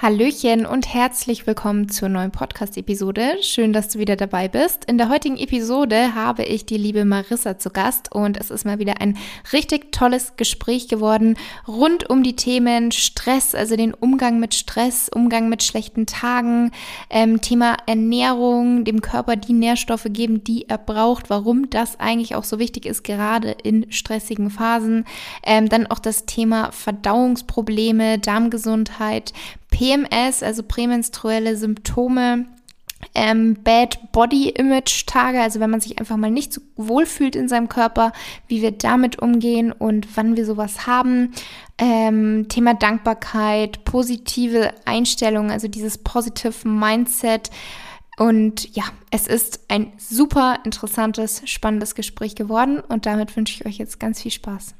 Hallöchen und herzlich willkommen zur neuen Podcast-Episode. Schön, dass du wieder dabei bist. In der heutigen Episode habe ich die liebe Marissa zu Gast und es ist mal wieder ein richtig tolles Gespräch geworden rund um die Themen Stress, also den Umgang mit Stress, Umgang mit schlechten Tagen, ähm, Thema Ernährung, dem Körper die Nährstoffe geben, die er braucht, warum das eigentlich auch so wichtig ist, gerade in stressigen Phasen. Ähm, dann auch das Thema Verdauungsprobleme, Darmgesundheit, PMS, also prämenstruelle Symptome, ähm, Bad Body Image Tage, also wenn man sich einfach mal nicht so wohl fühlt in seinem Körper, wie wir damit umgehen und wann wir sowas haben. Ähm, Thema Dankbarkeit, positive Einstellung, also dieses positive Mindset. Und ja, es ist ein super interessantes, spannendes Gespräch geworden und damit wünsche ich euch jetzt ganz viel Spaß.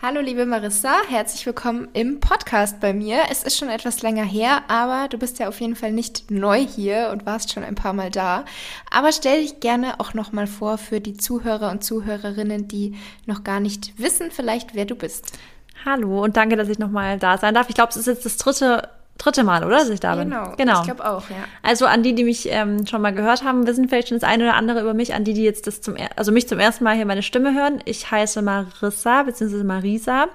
Hallo liebe Marissa, herzlich willkommen im Podcast bei mir. Es ist schon etwas länger her, aber du bist ja auf jeden Fall nicht neu hier und warst schon ein paar Mal da. Aber stell dich gerne auch noch mal vor für die Zuhörer und Zuhörerinnen, die noch gar nicht wissen, vielleicht wer du bist. Hallo und danke, dass ich noch mal da sein darf. Ich glaube, es ist jetzt das dritte dritte Mal, oder, dass ich da bin? Genau, genau. ich glaube auch, ja. Also an die, die mich ähm, schon mal gehört haben, wissen vielleicht schon das eine oder andere über mich. An die, die jetzt das zum, also mich zum ersten Mal hier meine Stimme hören. Ich heiße Marissa bzw. Marisa.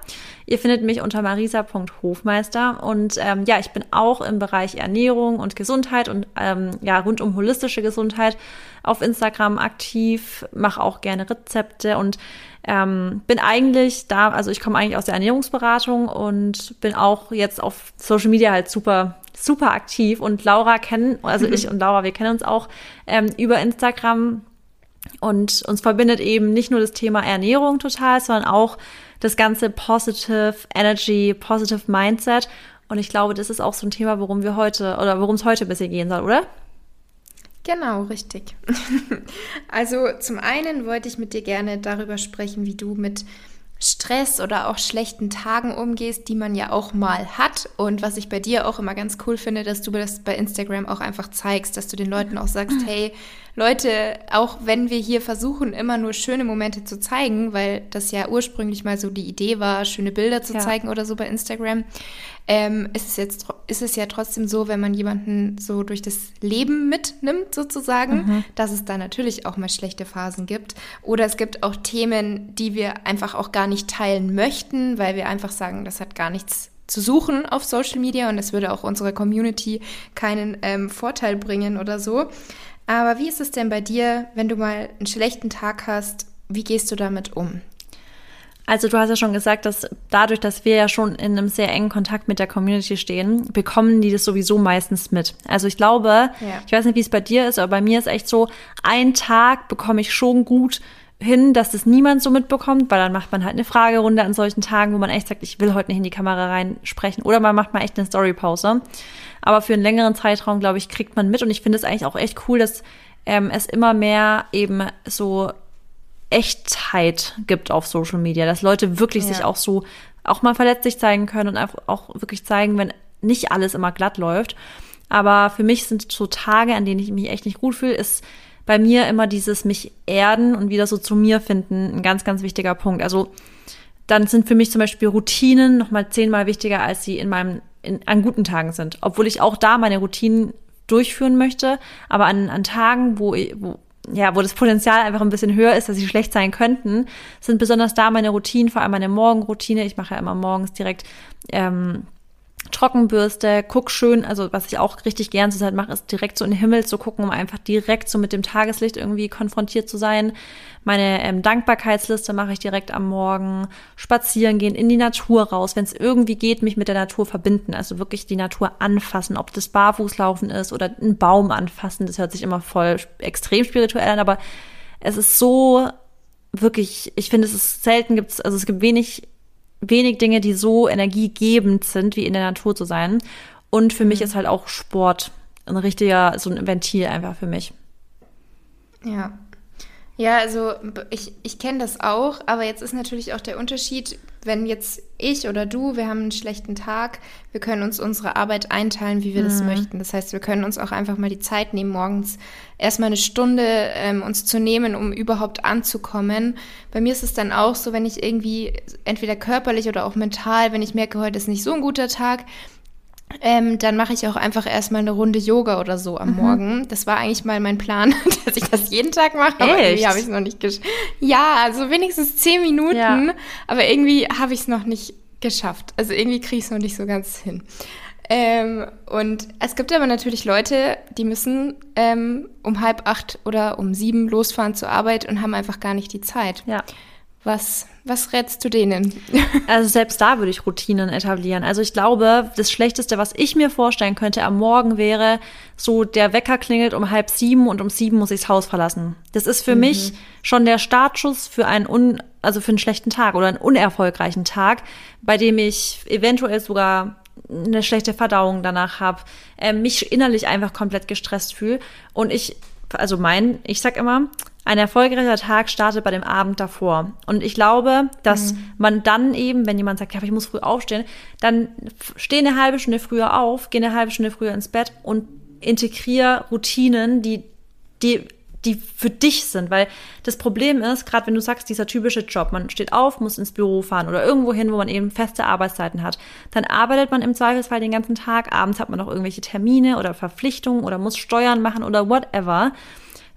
Ihr findet mich unter marisa.hofmeister und ähm, ja, ich bin auch im Bereich Ernährung und Gesundheit und ähm, ja rund um holistische Gesundheit auf Instagram aktiv, mache auch gerne Rezepte und ähm, bin eigentlich da, also ich komme eigentlich aus der Ernährungsberatung und bin auch jetzt auf Social Media halt super, super aktiv. Und Laura kennen, also ich und Laura, wir kennen uns auch ähm, über Instagram. Und uns verbindet eben nicht nur das Thema Ernährung total, sondern auch das ganze Positive Energy, Positive Mindset. Und ich glaube, das ist auch so ein Thema, worum wir heute oder worum es heute ein bisschen gehen soll, oder? Genau, richtig. also zum einen wollte ich mit dir gerne darüber sprechen, wie du mit Stress oder auch schlechten Tagen umgehst, die man ja auch mal hat. Und was ich bei dir auch immer ganz cool finde, dass du das bei Instagram auch einfach zeigst, dass du den Leuten auch sagst, hey, Leute, auch wenn wir hier versuchen, immer nur schöne Momente zu zeigen, weil das ja ursprünglich mal so die Idee war, schöne Bilder zu ja. zeigen oder so bei Instagram, ähm, ist es jetzt ist es ja trotzdem so, wenn man jemanden so durch das Leben mitnimmt sozusagen, mhm. dass es da natürlich auch mal schlechte Phasen gibt. Oder es gibt auch Themen, die wir einfach auch gar nicht teilen möchten, weil wir einfach sagen, das hat gar nichts zu suchen auf Social Media und es würde auch unserer Community keinen ähm, Vorteil bringen oder so. Aber wie ist es denn bei dir, wenn du mal einen schlechten Tag hast? Wie gehst du damit um? Also du hast ja schon gesagt, dass dadurch, dass wir ja schon in einem sehr engen Kontakt mit der Community stehen, bekommen die das sowieso meistens mit. Also ich glaube, ja. ich weiß nicht, wie es bei dir ist, aber bei mir ist echt so, ein Tag bekomme ich schon gut hin, dass das niemand so mitbekommt, weil dann macht man halt eine Fragerunde an solchen Tagen, wo man echt sagt, ich will heute nicht in die Kamera reinsprechen. Oder man macht mal echt eine Storypause. Aber für einen längeren Zeitraum, glaube ich, kriegt man mit. Und ich finde es eigentlich auch echt cool, dass ähm, es immer mehr eben so Echtheit gibt auf Social Media, dass Leute wirklich ja. sich auch so auch mal verletzlich zeigen können und einfach auch wirklich zeigen, wenn nicht alles immer glatt läuft. Aber für mich sind so Tage, an denen ich mich echt nicht gut fühle, ist bei mir immer dieses mich erden und wieder so zu mir finden ein ganz, ganz wichtiger Punkt. Also dann sind für mich zum Beispiel Routinen nochmal zehnmal wichtiger, als sie in meinem, in, an guten Tagen sind. Obwohl ich auch da meine Routinen durchführen möchte, aber an, an Tagen, wo, wo, ja, wo das Potenzial einfach ein bisschen höher ist, dass sie schlecht sein könnten, sind besonders da meine Routinen, vor allem meine Morgenroutine. Ich mache ja immer morgens direkt ähm, Trockenbürste, guck schön, also was ich auch richtig gern zur Zeit mache, ist direkt so in den Himmel zu gucken, um einfach direkt so mit dem Tageslicht irgendwie konfrontiert zu sein. Meine ähm, Dankbarkeitsliste mache ich direkt am Morgen, spazieren gehen, in die Natur raus, wenn es irgendwie geht, mich mit der Natur verbinden, also wirklich die Natur anfassen, ob das Barfußlaufen ist oder einen Baum anfassen, das hört sich immer voll extrem spirituell an, aber es ist so wirklich, ich finde, es ist selten gibt's, also es gibt wenig wenig Dinge, die so energiegebend sind, wie in der Natur zu sein. Und für mhm. mich ist halt auch Sport ein richtiger, so ein Ventil einfach für mich. Ja. Ja, also ich, ich kenne das auch, aber jetzt ist natürlich auch der Unterschied, wenn jetzt ich oder du, wir haben einen schlechten Tag, wir können uns unsere Arbeit einteilen, wie wir mhm. das möchten. Das heißt, wir können uns auch einfach mal die Zeit nehmen, morgens erstmal eine Stunde ähm, uns zu nehmen, um überhaupt anzukommen. Bei mir ist es dann auch so, wenn ich irgendwie entweder körperlich oder auch mental, wenn ich merke, heute ist nicht so ein guter Tag, ähm, dann mache ich auch einfach erstmal eine Runde Yoga oder so am mhm. Morgen. Das war eigentlich mal mein Plan, dass ich das jeden Tag mache, aber Echt? irgendwie habe ich es noch nicht geschafft. Ja, also wenigstens zehn Minuten, ja. aber irgendwie habe ich es noch nicht geschafft. Also irgendwie kriege ich es noch nicht so ganz hin. Ähm, und es gibt aber natürlich Leute, die müssen ähm, um halb acht oder um sieben losfahren zur Arbeit und haben einfach gar nicht die Zeit. Ja. Was, was rätst du denen? Also selbst da würde ich Routinen etablieren. Also ich glaube, das Schlechteste, was ich mir vorstellen könnte am Morgen wäre, so der Wecker klingelt um halb sieben und um sieben muss ich das Haus verlassen. Das ist für mhm. mich schon der Startschuss für einen un, also für einen schlechten Tag oder einen unerfolgreichen Tag, bei dem ich eventuell sogar eine schlechte Verdauung danach habe, äh, mich innerlich einfach komplett gestresst fühle und ich also mein, ich sag immer, ein erfolgreicher Tag startet bei dem Abend davor. Und ich glaube, dass mhm. man dann eben, wenn jemand sagt, ja, ich muss früh aufstehen, dann steh eine halbe Stunde früher auf, geh eine halbe Stunde früher ins Bett und integriere Routinen, die, die, die für dich sind. Weil das Problem ist, gerade wenn du sagst, dieser typische Job, man steht auf, muss ins Büro fahren oder irgendwo hin, wo man eben feste Arbeitszeiten hat, dann arbeitet man im Zweifelsfall den ganzen Tag, abends hat man noch irgendwelche Termine oder Verpflichtungen oder muss Steuern machen oder whatever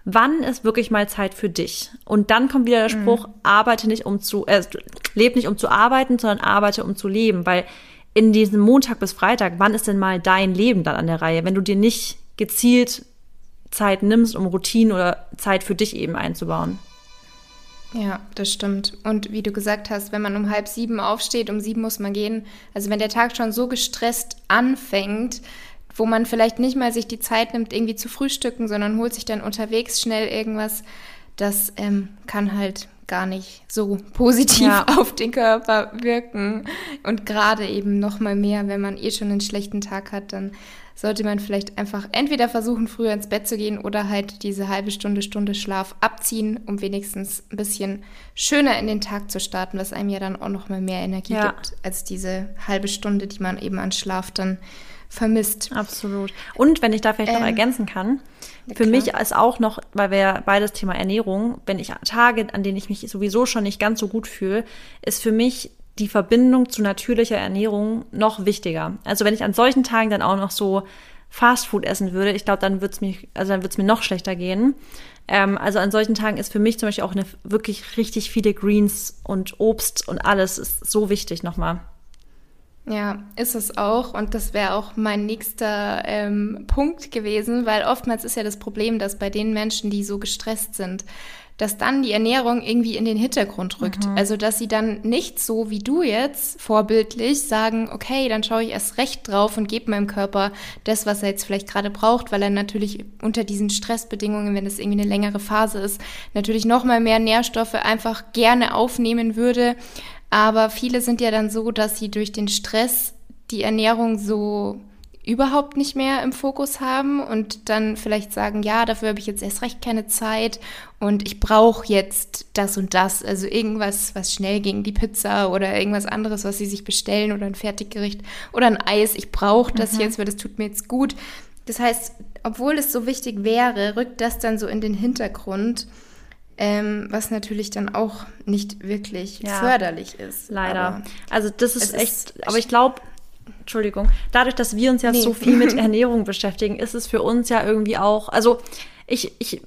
wann ist wirklich mal Zeit für dich? Und dann kommt wieder der mhm. Spruch, mhm. arbeite nicht um zu, äh, lebe nicht um zu arbeiten, sondern arbeite um zu leben, weil in diesem Montag bis Freitag, wann ist denn mal dein Leben dann an der Reihe, wenn du dir nicht gezielt Zeit nimmst, um Routinen oder Zeit für dich eben einzubauen? Ja, das stimmt. Und wie du gesagt hast, wenn man um halb sieben aufsteht, um sieben muss man gehen. Also wenn der Tag schon so gestresst anfängt, wo man vielleicht nicht mal sich die Zeit nimmt, irgendwie zu frühstücken, sondern holt sich dann unterwegs schnell irgendwas, das ähm, kann halt gar nicht so positiv ja. auf den Körper wirken. Und gerade eben noch mal mehr, wenn man eh schon einen schlechten Tag hat, dann sollte man vielleicht einfach entweder versuchen, früher ins Bett zu gehen oder halt diese halbe Stunde, Stunde Schlaf abziehen, um wenigstens ein bisschen schöner in den Tag zu starten, was einem ja dann auch noch mal mehr Energie ja. gibt, als diese halbe Stunde, die man eben an Schlaf dann vermisst. Absolut. Und wenn ich da vielleicht ähm, noch ergänzen kann, für klar. mich ist auch noch, weil wir beides Thema Ernährung, wenn ich Tage, an denen ich mich sowieso schon nicht ganz so gut fühle, ist für mich die Verbindung zu natürlicher Ernährung noch wichtiger. Also wenn ich an solchen Tagen dann auch noch so Fastfood essen würde, ich glaube, dann wird es mir, also dann wird es mir noch schlechter gehen. Ähm, also an solchen Tagen ist für mich zum Beispiel auch eine wirklich richtig viele Greens und Obst und alles ist so wichtig nochmal. Ja, ist es auch. Und das wäre auch mein nächster ähm, Punkt gewesen, weil oftmals ist ja das Problem, dass bei den Menschen, die so gestresst sind, dass dann die Ernährung irgendwie in den Hintergrund rückt. Mhm. Also, dass sie dann nicht so wie du jetzt vorbildlich sagen, okay, dann schaue ich erst recht drauf und gebe meinem Körper das, was er jetzt vielleicht gerade braucht, weil er natürlich unter diesen Stressbedingungen, wenn es irgendwie eine längere Phase ist, natürlich nochmal mehr Nährstoffe einfach gerne aufnehmen würde, aber viele sind ja dann so, dass sie durch den Stress die Ernährung so überhaupt nicht mehr im Fokus haben und dann vielleicht sagen, ja, dafür habe ich jetzt erst recht keine Zeit und ich brauche jetzt das und das, also irgendwas, was schnell ging, die Pizza oder irgendwas anderes, was sie sich bestellen oder ein Fertiggericht oder ein Eis. Ich brauche das mhm. jetzt, weil das tut mir jetzt gut. Das heißt, obwohl es so wichtig wäre, rückt das dann so in den Hintergrund ähm, was natürlich dann auch nicht wirklich ja, förderlich ist. Leider. Aber also das ist echt, ist aber ich glaube, Entschuldigung, dadurch, dass wir uns ja nee. so viel mit Ernährung beschäftigen, ist es für uns ja irgendwie auch, also ich, ich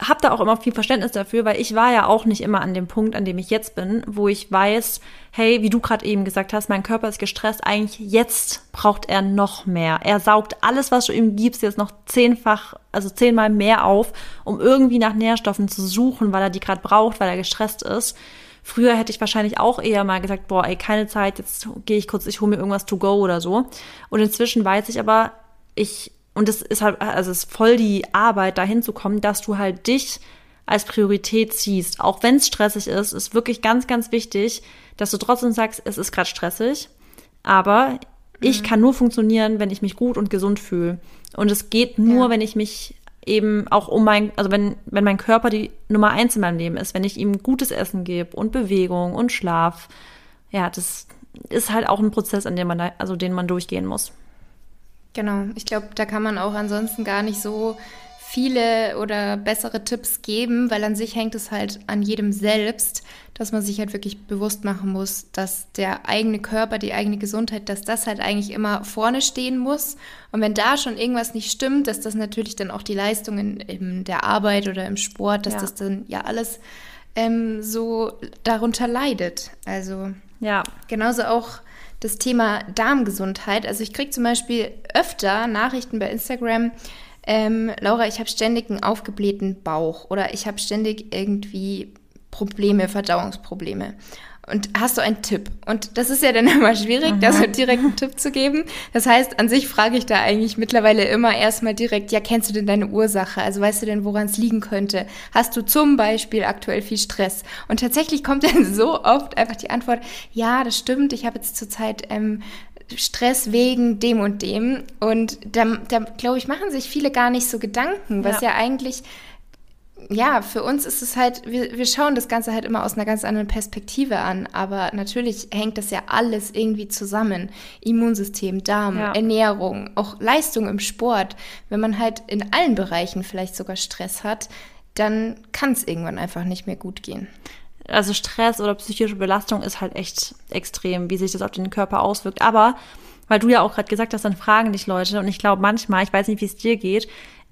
habe da auch immer viel Verständnis dafür, weil ich war ja auch nicht immer an dem Punkt, an dem ich jetzt bin, wo ich weiß, hey, wie du gerade eben gesagt hast, mein Körper ist gestresst, eigentlich jetzt braucht er noch mehr. Er saugt alles, was du ihm gibst, jetzt noch zehnfach, also zehnmal mehr auf, um irgendwie nach Nährstoffen zu suchen, weil er die gerade braucht, weil er gestresst ist. Früher hätte ich wahrscheinlich auch eher mal gesagt, boah, ey, keine Zeit, jetzt gehe ich kurz, ich hole mir irgendwas to go oder so. Und inzwischen weiß ich aber, ich und es ist halt, also es ist voll die Arbeit, dahin zu kommen, dass du halt dich als Priorität siehst. Auch wenn es stressig ist, ist wirklich ganz, ganz wichtig, dass du trotzdem sagst, es ist gerade stressig, aber mhm. ich kann nur funktionieren, wenn ich mich gut und gesund fühle. Und es geht nur, ja. wenn ich mich eben auch um mein, also wenn, wenn mein Körper die Nummer eins in meinem Leben ist, wenn ich ihm gutes Essen gebe und Bewegung und Schlaf. Ja, das ist halt auch ein Prozess, an dem man da, also den man durchgehen muss. Genau, ich glaube, da kann man auch ansonsten gar nicht so viele oder bessere Tipps geben, weil an sich hängt es halt an jedem selbst, dass man sich halt wirklich bewusst machen muss, dass der eigene Körper, die eigene Gesundheit, dass das halt eigentlich immer vorne stehen muss. Und wenn da schon irgendwas nicht stimmt, dass das natürlich dann auch die Leistungen in der Arbeit oder im Sport, dass ja. das dann ja alles ähm, so darunter leidet. Also ja, genauso auch das Thema Darmgesundheit. Also ich kriege zum Beispiel öfter Nachrichten bei Instagram, ähm, Laura, ich habe ständig einen aufgeblähten Bauch oder ich habe ständig irgendwie Probleme, Verdauungsprobleme. Und hast du einen Tipp? Und das ist ja dann immer schwierig, mhm. da so direkt einen Tipp zu geben. Das heißt, an sich frage ich da eigentlich mittlerweile immer erstmal direkt, ja, kennst du denn deine Ursache? Also weißt du denn, woran es liegen könnte? Hast du zum Beispiel aktuell viel Stress? Und tatsächlich kommt dann so oft einfach die Antwort, ja, das stimmt, ich habe jetzt zurzeit ähm, Stress wegen dem und dem. Und da, da glaube ich, machen sich viele gar nicht so Gedanken, was ja, ja eigentlich ja, für uns ist es halt, wir, wir schauen das Ganze halt immer aus einer ganz anderen Perspektive an. Aber natürlich hängt das ja alles irgendwie zusammen. Immunsystem, Darm, ja. Ernährung, auch Leistung im Sport. Wenn man halt in allen Bereichen vielleicht sogar Stress hat, dann kann es irgendwann einfach nicht mehr gut gehen. Also Stress oder psychische Belastung ist halt echt extrem, wie sich das auf den Körper auswirkt. Aber weil du ja auch gerade gesagt hast, dann fragen dich Leute und ich glaube manchmal, ich weiß nicht, wie es dir geht,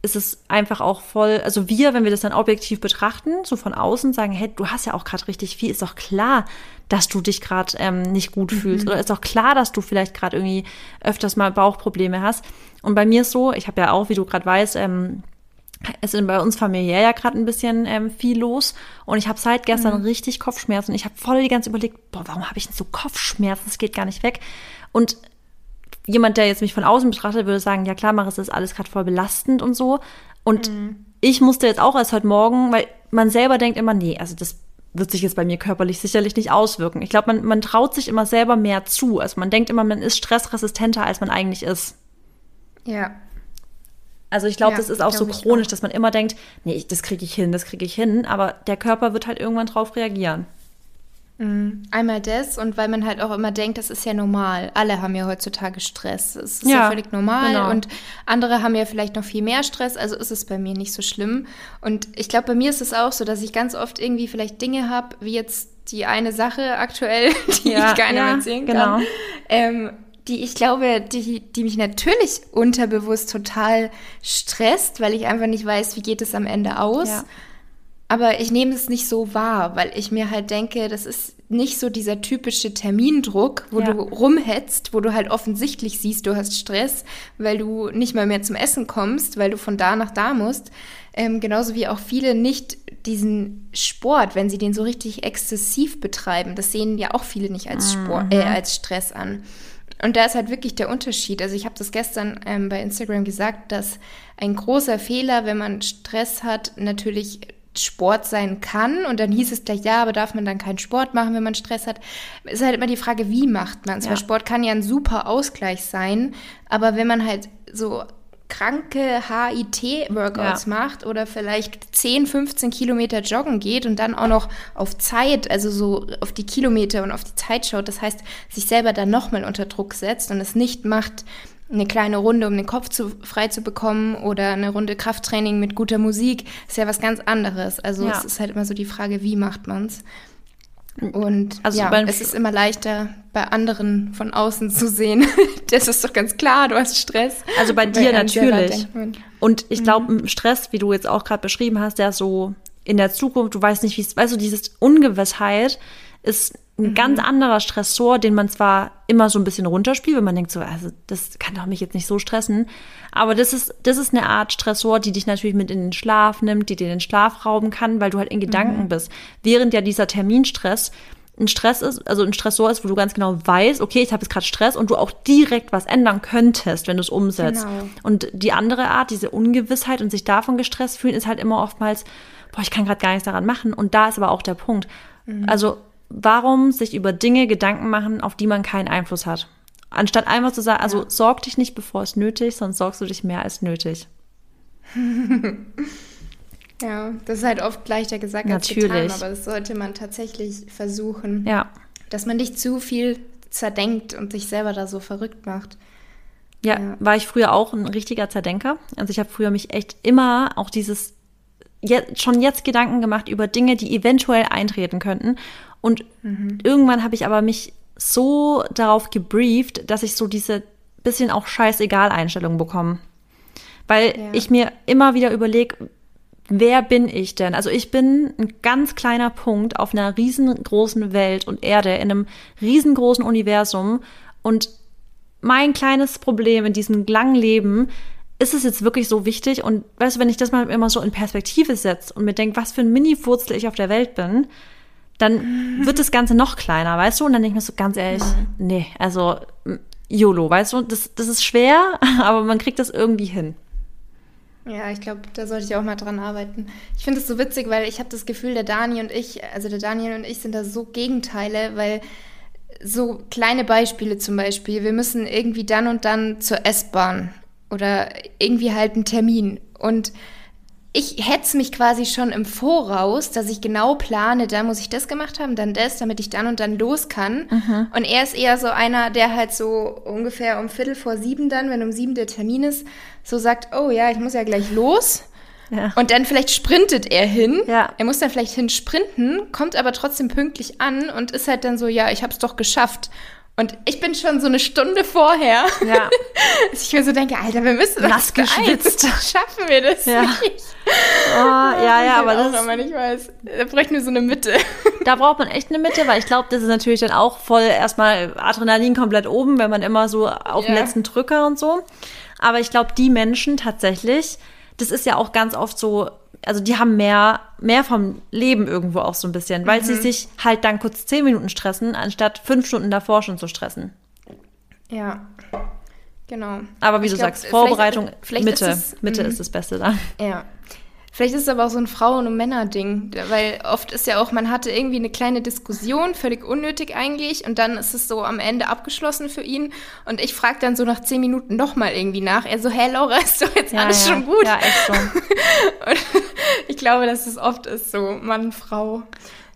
ist es einfach auch voll, also wir, wenn wir das dann objektiv betrachten, so von außen sagen, hey, du hast ja auch gerade richtig viel, ist doch klar, dass du dich gerade ähm, nicht gut mhm. fühlst. Oder ist doch klar, dass du vielleicht gerade irgendwie öfters mal Bauchprobleme hast. Und bei mir ist so, ich habe ja auch, wie du gerade weißt, ähm, es ist bei uns familiär ja gerade ein bisschen ähm, viel los und ich habe seit gestern mhm. richtig Kopfschmerzen. Ich habe voll die ganze überlegt, boah, warum habe ich denn so Kopfschmerzen? Das geht gar nicht weg. Und jemand, der jetzt mich von außen betrachtet, würde sagen, ja klar, Maris, das ist alles gerade voll belastend und so. Und mhm. ich musste jetzt auch erst heute Morgen, weil man selber denkt immer, nee, also das wird sich jetzt bei mir körperlich sicherlich nicht auswirken. Ich glaube, man, man traut sich immer selber mehr zu. Also man denkt immer, man ist stressresistenter, als man eigentlich ist. Ja. Also ich glaube, ja, das ist auch so chronisch, auch. dass man immer denkt, nee, das kriege ich hin, das kriege ich hin. Aber der Körper wird halt irgendwann drauf reagieren. Mhm. Einmal das und weil man halt auch immer denkt, das ist ja normal. Alle haben ja heutzutage Stress. Es ist ja, ja völlig normal genau. und andere haben ja vielleicht noch viel mehr Stress, also ist es bei mir nicht so schlimm. Und ich glaube, bei mir ist es auch so, dass ich ganz oft irgendwie vielleicht Dinge habe, wie jetzt die eine Sache aktuell, die ja, ich gar nicht ja, erzählen kann. Genau. Ähm, die ich glaube, die, die mich natürlich unterbewusst total stresst, weil ich einfach nicht weiß, wie geht es am Ende aus. Ja. Aber ich nehme es nicht so wahr, weil ich mir halt denke, das ist nicht so dieser typische Termindruck, wo ja. du rumhetzt, wo du halt offensichtlich siehst, du hast Stress, weil du nicht mal mehr zum Essen kommst, weil du von da nach da musst. Ähm, genauso wie auch viele nicht diesen Sport, wenn sie den so richtig exzessiv betreiben, das sehen ja auch viele nicht als Sport, äh, mhm. als Stress an. Und da ist halt wirklich der Unterschied. Also ich habe das gestern ähm, bei Instagram gesagt, dass ein großer Fehler, wenn man Stress hat, natürlich Sport sein kann. Und dann hieß es gleich, ja, aber darf man dann keinen Sport machen, wenn man Stress hat? Es ist halt immer die Frage, wie macht man es? Ja. Weil Sport kann ja ein super Ausgleich sein, aber wenn man halt so kranke HIT-Workouts ja. macht oder vielleicht 10, 15 Kilometer joggen geht und dann auch noch auf Zeit, also so auf die Kilometer und auf die Zeit schaut, das heißt, sich selber dann nochmal unter Druck setzt und es nicht macht, eine kleine Runde, um den Kopf zu, frei zu bekommen oder eine Runde Krafttraining mit guter Musik, ist ja was ganz anderes. Also ja. es ist halt immer so die Frage, wie macht man es? Und also ja, es ist immer leichter, bei anderen von außen zu sehen. das ist doch ganz klar, du hast Stress. Also bei dir natürlich. Und ich glaube, mhm. Stress, wie du jetzt auch gerade beschrieben hast, der so in der Zukunft, du weißt nicht, wie es, weißt du, dieses Ungewissheit ist ein mhm. ganz anderer Stressor, den man zwar immer so ein bisschen runterspielt, wenn man denkt so, also das kann doch mich jetzt nicht so stressen, aber das ist, das ist eine Art Stressor, die dich natürlich mit in den Schlaf nimmt, die dir den Schlaf rauben kann, weil du halt in Gedanken mhm. bist. Während ja dieser Terminstress ein Stress ist, also ein Stressor ist, wo du ganz genau weißt, okay, ich habe jetzt gerade Stress und du auch direkt was ändern könntest, wenn du es umsetzt. Genau. Und die andere Art, diese Ungewissheit und sich davon gestresst fühlen, ist halt immer oftmals, boah, ich kann gerade gar nichts daran machen. Und da ist aber auch der Punkt. Mhm. Also warum sich über Dinge Gedanken machen, auf die man keinen Einfluss hat? Anstatt einfach zu sagen, also ja. sorg dich nicht, bevor es nötig, sonst sorgst du dich mehr als nötig. ja, das ist halt oft leichter gesagt Natürlich. als getan, aber das sollte man tatsächlich versuchen. Ja. Dass man nicht zu viel zerdenkt und sich selber da so verrückt macht. Ja, ja. war ich früher auch ein richtiger Zerdenker. Also ich habe früher mich echt immer auch dieses jetzt, schon jetzt Gedanken gemacht über Dinge, die eventuell eintreten könnten. Und mhm. irgendwann habe ich aber mich so darauf gebrieft, dass ich so diese bisschen auch scheißegal Einstellung bekomme. Weil ja. ich mir immer wieder überlege, wer bin ich denn? Also ich bin ein ganz kleiner Punkt auf einer riesengroßen Welt und Erde, in einem riesengroßen Universum. Und mein kleines Problem in diesem langen Leben ist es jetzt wirklich so wichtig? Und weißt du, wenn ich das mal immer so in Perspektive setze und mir denke, was für ein Mini-Wurzel ich auf der Welt bin, dann wird das Ganze noch kleiner, weißt du? Und dann denke ich mir so ganz ehrlich, mhm. nee, also YOLO, weißt du? Das, das ist schwer, aber man kriegt das irgendwie hin. Ja, ich glaube, da sollte ich auch mal dran arbeiten. Ich finde es so witzig, weil ich habe das Gefühl, der Dani und ich, also der Daniel und ich sind da so Gegenteile, weil so kleine Beispiele zum Beispiel, wir müssen irgendwie dann und dann zur S-Bahn oder irgendwie halt einen Termin und ich hetze mich quasi schon im Voraus, dass ich genau plane, da muss ich das gemacht haben, dann das, damit ich dann und dann los kann. Mhm. Und er ist eher so einer, der halt so ungefähr um Viertel vor sieben dann, wenn um sieben der Termin ist, so sagt, oh ja, ich muss ja gleich los. Ja. Und dann vielleicht sprintet er hin. Ja. Er muss dann vielleicht hin sprinten, kommt aber trotzdem pünktlich an und ist halt dann so, ja, ich hab's doch geschafft. Und ich bin schon so eine Stunde vorher. Ja. dass ich mir so denke, Alter, wir müssen das Nass geschwitzt. Schaffen wir das ja. nicht? Oh, ja, ja, aber das. Auch, ich weiß, da bräuchten wir so eine Mitte. Da braucht man echt eine Mitte, weil ich glaube, das ist natürlich dann auch voll erstmal Adrenalin komplett oben, wenn man immer so auf ja. den letzten Drücker und so. Aber ich glaube, die Menschen tatsächlich, das ist ja auch ganz oft so, also die haben mehr, mehr vom Leben irgendwo auch so ein bisschen, weil mhm. sie sich halt dann kurz zehn Minuten stressen, anstatt fünf Stunden davor schon zu stressen. Ja, genau. Aber wie ich du glaub, sagst, Vorbereitung, vielleicht, vielleicht Mitte, ist es, Mitte ist das Beste da. Ja, Vielleicht ist es aber auch so ein Frauen- und Männer-Ding, weil oft ist ja auch, man hatte irgendwie eine kleine Diskussion, völlig unnötig eigentlich, und dann ist es so am Ende abgeschlossen für ihn. Und ich frage dann so nach zehn Minuten nochmal irgendwie nach. Er so, hey Laura, ist doch jetzt ja, alles ja. schon gut? Ja, echt so. und ich glaube, dass es oft ist so, Mann, Frau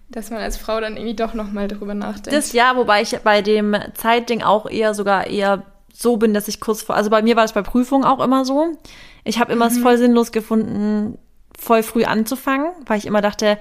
dass man als Frau dann irgendwie doch nochmal drüber nachdenkt. Das ja, wobei ich bei dem Zeitding auch eher sogar eher so bin, dass ich kurz vor, also bei mir war es bei Prüfungen auch immer so. Ich habe immer mhm. es voll sinnlos gefunden, voll früh anzufangen, weil ich immer dachte,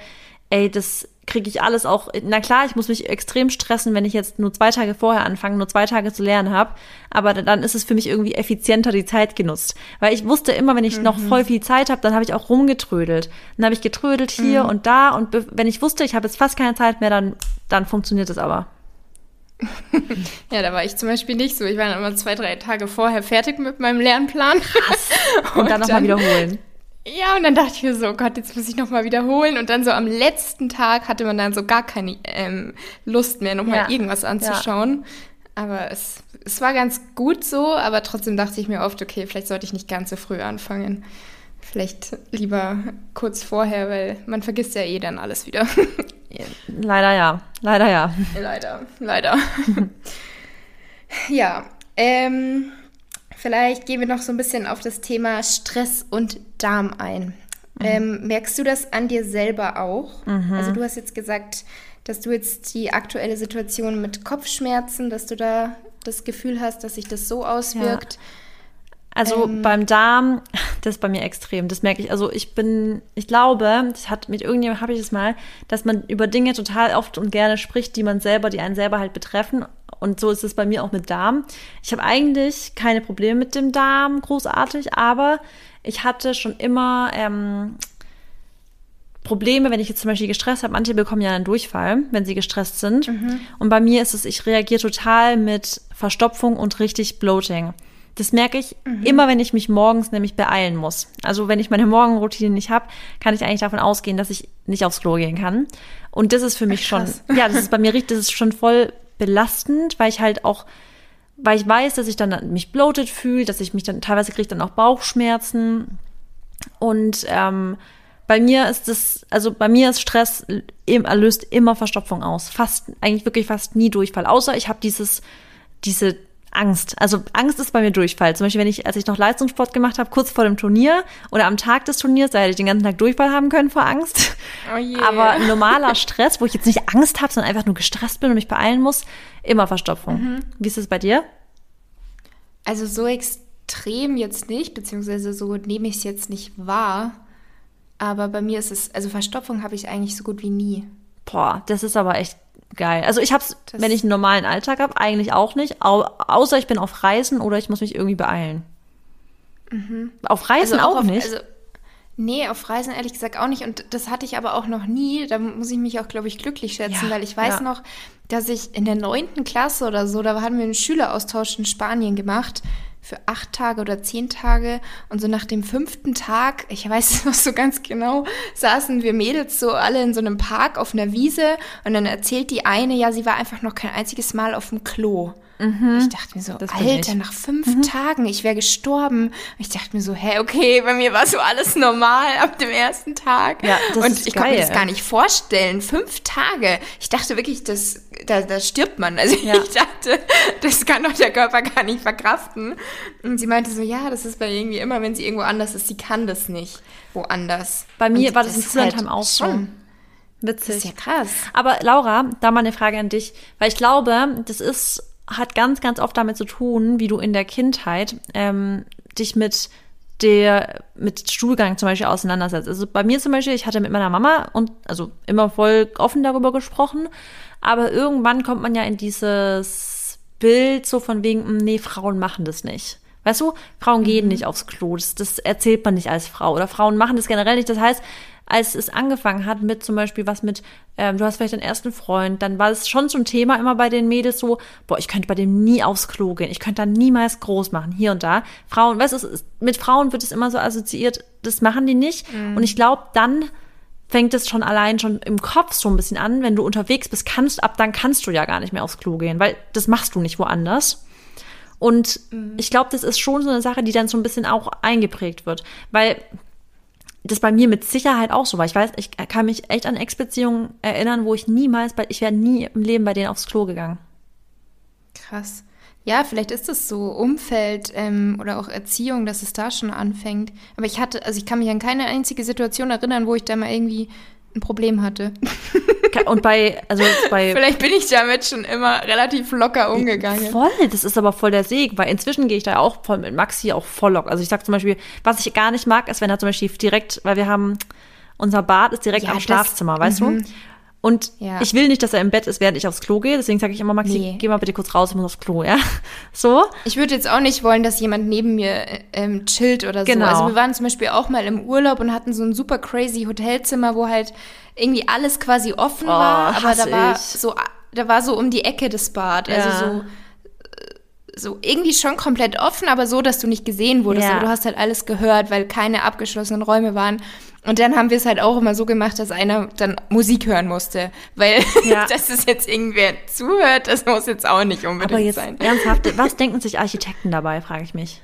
ey, das kriege ich alles auch. Na klar, ich muss mich extrem stressen, wenn ich jetzt nur zwei Tage vorher anfange, nur zwei Tage zu lernen habe. Aber dann ist es für mich irgendwie effizienter die Zeit genutzt. Weil ich wusste immer, wenn ich mhm. noch voll viel Zeit habe, dann habe ich auch rumgetrödelt. Dann habe ich getrödelt hier mhm. und da. Und wenn ich wusste, ich habe jetzt fast keine Zeit mehr, dann, dann funktioniert es aber. ja, da war ich zum Beispiel nicht so. Ich war dann immer zwei, drei Tage vorher fertig mit meinem Lernplan. Krass. Und, und dann nochmal wiederholen. Ja, und dann dachte ich mir so, Gott, jetzt muss ich nochmal wiederholen. Und dann so am letzten Tag hatte man dann so gar keine ähm, Lust mehr, nochmal ja. irgendwas anzuschauen. Ja. Aber es, es war ganz gut so, aber trotzdem dachte ich mir oft, okay, vielleicht sollte ich nicht ganz so früh anfangen. Vielleicht lieber kurz vorher, weil man vergisst ja eh dann alles wieder. leider ja, leider ja. Leider, leider. ja, ähm, Vielleicht gehen wir noch so ein bisschen auf das Thema Stress und Darm ein. Mhm. Ähm, merkst du das an dir selber auch? Mhm. Also du hast jetzt gesagt, dass du jetzt die aktuelle Situation mit Kopfschmerzen, dass du da das Gefühl hast, dass sich das so auswirkt. Ja. Also ähm, beim Darm, das ist bei mir extrem. Das merke ich. Also ich bin, ich glaube, das hat mit irgendjemandem habe ich es mal, dass man über Dinge total oft und gerne spricht, die man selber, die einen selber halt betreffen. Und so ist es bei mir auch mit Darm. Ich habe eigentlich keine Probleme mit dem Darm, großartig, aber ich hatte schon immer ähm, Probleme, wenn ich jetzt zum Beispiel gestresst habe. Manche bekommen ja einen Durchfall, wenn sie gestresst sind. Mhm. Und bei mir ist es, ich reagiere total mit Verstopfung und richtig Bloating. Das merke ich mhm. immer, wenn ich mich morgens nämlich beeilen muss. Also wenn ich meine Morgenroutine nicht habe, kann ich eigentlich davon ausgehen, dass ich nicht aufs Klo gehen kann. Und das ist für mich schon, ja, das ist bei mir richtig, das ist schon voll belastend, weil ich halt auch, weil ich weiß, dass ich dann mich bloated fühle, dass ich mich dann teilweise kriege dann auch Bauchschmerzen und ähm, bei mir ist es, also bei mir ist Stress löst immer Verstopfung aus. Fast, eigentlich wirklich fast nie Durchfall. Außer ich habe dieses, diese Angst. Also Angst ist bei mir Durchfall. Zum Beispiel, wenn ich, als ich noch Leistungssport gemacht habe, kurz vor dem Turnier oder am Tag des Turniers, da hätte ich den ganzen Tag Durchfall haben können vor Angst. Oh. Aber normaler Stress, wo ich jetzt nicht Angst habe, sondern einfach nur gestresst bin und mich beeilen muss, immer Verstopfung. Mhm. Wie ist es bei dir? Also so extrem jetzt nicht, beziehungsweise so nehme ich es jetzt nicht wahr. Aber bei mir ist es, also Verstopfung habe ich eigentlich so gut wie nie. Boah, das ist aber echt geil. Also ich habe es, wenn ich einen normalen Alltag habe, eigentlich auch nicht. Au außer ich bin auf Reisen oder ich muss mich irgendwie beeilen. Mhm. Auf Reisen also auch, auch auf, nicht? Also, nee, auf Reisen ehrlich gesagt auch nicht. Und das hatte ich aber auch noch nie. Da muss ich mich auch, glaube ich, glücklich schätzen, ja, weil ich weiß ja. noch, dass ich in der neunten Klasse oder so, da haben wir einen Schüleraustausch in Spanien gemacht für acht Tage oder zehn Tage. Und so nach dem fünften Tag, ich weiß es noch so ganz genau, saßen wir Mädels so alle in so einem Park auf einer Wiese und dann erzählt die eine, ja, sie war einfach noch kein einziges Mal auf dem Klo. Mhm. Ich dachte mir so, Alter, nach fünf mhm. Tagen, ich wäre gestorben. Ich dachte mir so, hä, okay, bei mir war so alles normal ab dem ersten Tag. Ja, das und ich konnte mir das gar nicht vorstellen. Fünf Tage. Ich dachte wirklich, das, da, da stirbt man. Also ja. ich dachte, das kann doch der Körper gar nicht verkraften. Und sie meinte so, ja, das ist bei irgendwie immer, wenn sie irgendwo anders ist, sie kann das nicht woanders. Bei mir und war das in Schullandheim halt auch so. Witzig. Das ist ja krass. Aber Laura, da mal eine Frage an dich, weil ich glaube, das ist hat ganz, ganz oft damit zu tun, wie du in der Kindheit ähm, dich mit der mit Stuhlgang zum Beispiel auseinandersetzt. Also bei mir zum Beispiel, ich hatte mit meiner Mama und also immer voll offen darüber gesprochen, aber irgendwann kommt man ja in dieses Bild so von wegen, hm, nee, Frauen machen das nicht. Weißt du, Frauen gehen mhm. nicht aufs Klo, das, das erzählt man nicht als Frau. Oder Frauen machen das generell nicht. Das heißt, als es angefangen hat mit zum Beispiel was mit, ähm, du hast vielleicht deinen ersten Freund, dann war es schon so ein Thema immer bei den Mädels so, boah, ich könnte bei dem nie aufs Klo gehen, ich könnte da niemals groß machen, hier und da. Frauen, weißt du, mit Frauen wird es immer so assoziiert, das machen die nicht. Mhm. Und ich glaube, dann fängt es schon allein schon im Kopf so ein bisschen an, wenn du unterwegs bist, kannst, ab dann kannst du ja gar nicht mehr aufs Klo gehen, weil das machst du nicht woanders. Und mhm. ich glaube, das ist schon so eine Sache, die dann so ein bisschen auch eingeprägt wird. Weil das bei mir mit Sicherheit auch so war. Ich weiß, ich kann mich echt an Ex-Beziehungen erinnern, wo ich niemals, bei, ich wäre nie im Leben bei denen aufs Klo gegangen. Krass. Ja, vielleicht ist es so Umfeld ähm, oder auch Erziehung, dass es da schon anfängt. Aber ich hatte, also ich kann mich an keine einzige Situation erinnern, wo ich da mal irgendwie ein Problem hatte. Und bei, also bei. Vielleicht bin ich damit schon immer relativ locker umgegangen. Voll, das ist aber voll der Segen, weil inzwischen gehe ich da auch voll mit Maxi auch voll locker. Also ich sag zum Beispiel, was ich gar nicht mag, ist, wenn er zum Beispiel direkt, weil wir haben, unser Bad ist direkt ja, am Schlafzimmer, weißt -hmm. du? Und ja. ich will nicht, dass er im Bett ist, während ich aufs Klo gehe. Deswegen sage ich immer, Maxi, nee. geh mal bitte kurz raus, ich muss aufs Klo, ja? So. Ich würde jetzt auch nicht wollen, dass jemand neben mir ähm, chillt oder genau. so. Also wir waren zum Beispiel auch mal im Urlaub und hatten so ein super crazy Hotelzimmer, wo halt irgendwie alles quasi offen oh, war. Aber da war ich. so, da war so um die Ecke das Bad. Also ja. Also so so irgendwie schon komplett offen, aber so, dass du nicht gesehen wurdest. Ja. Aber du hast halt alles gehört, weil keine abgeschlossenen Räume waren. Und dann haben wir es halt auch immer so gemacht, dass einer dann Musik hören musste. Weil, ja. dass es jetzt irgendwer zuhört, das muss jetzt auch nicht unbedingt Aber jetzt sein. Ernsthaft, was denken sich Architekten dabei, frage ich mich.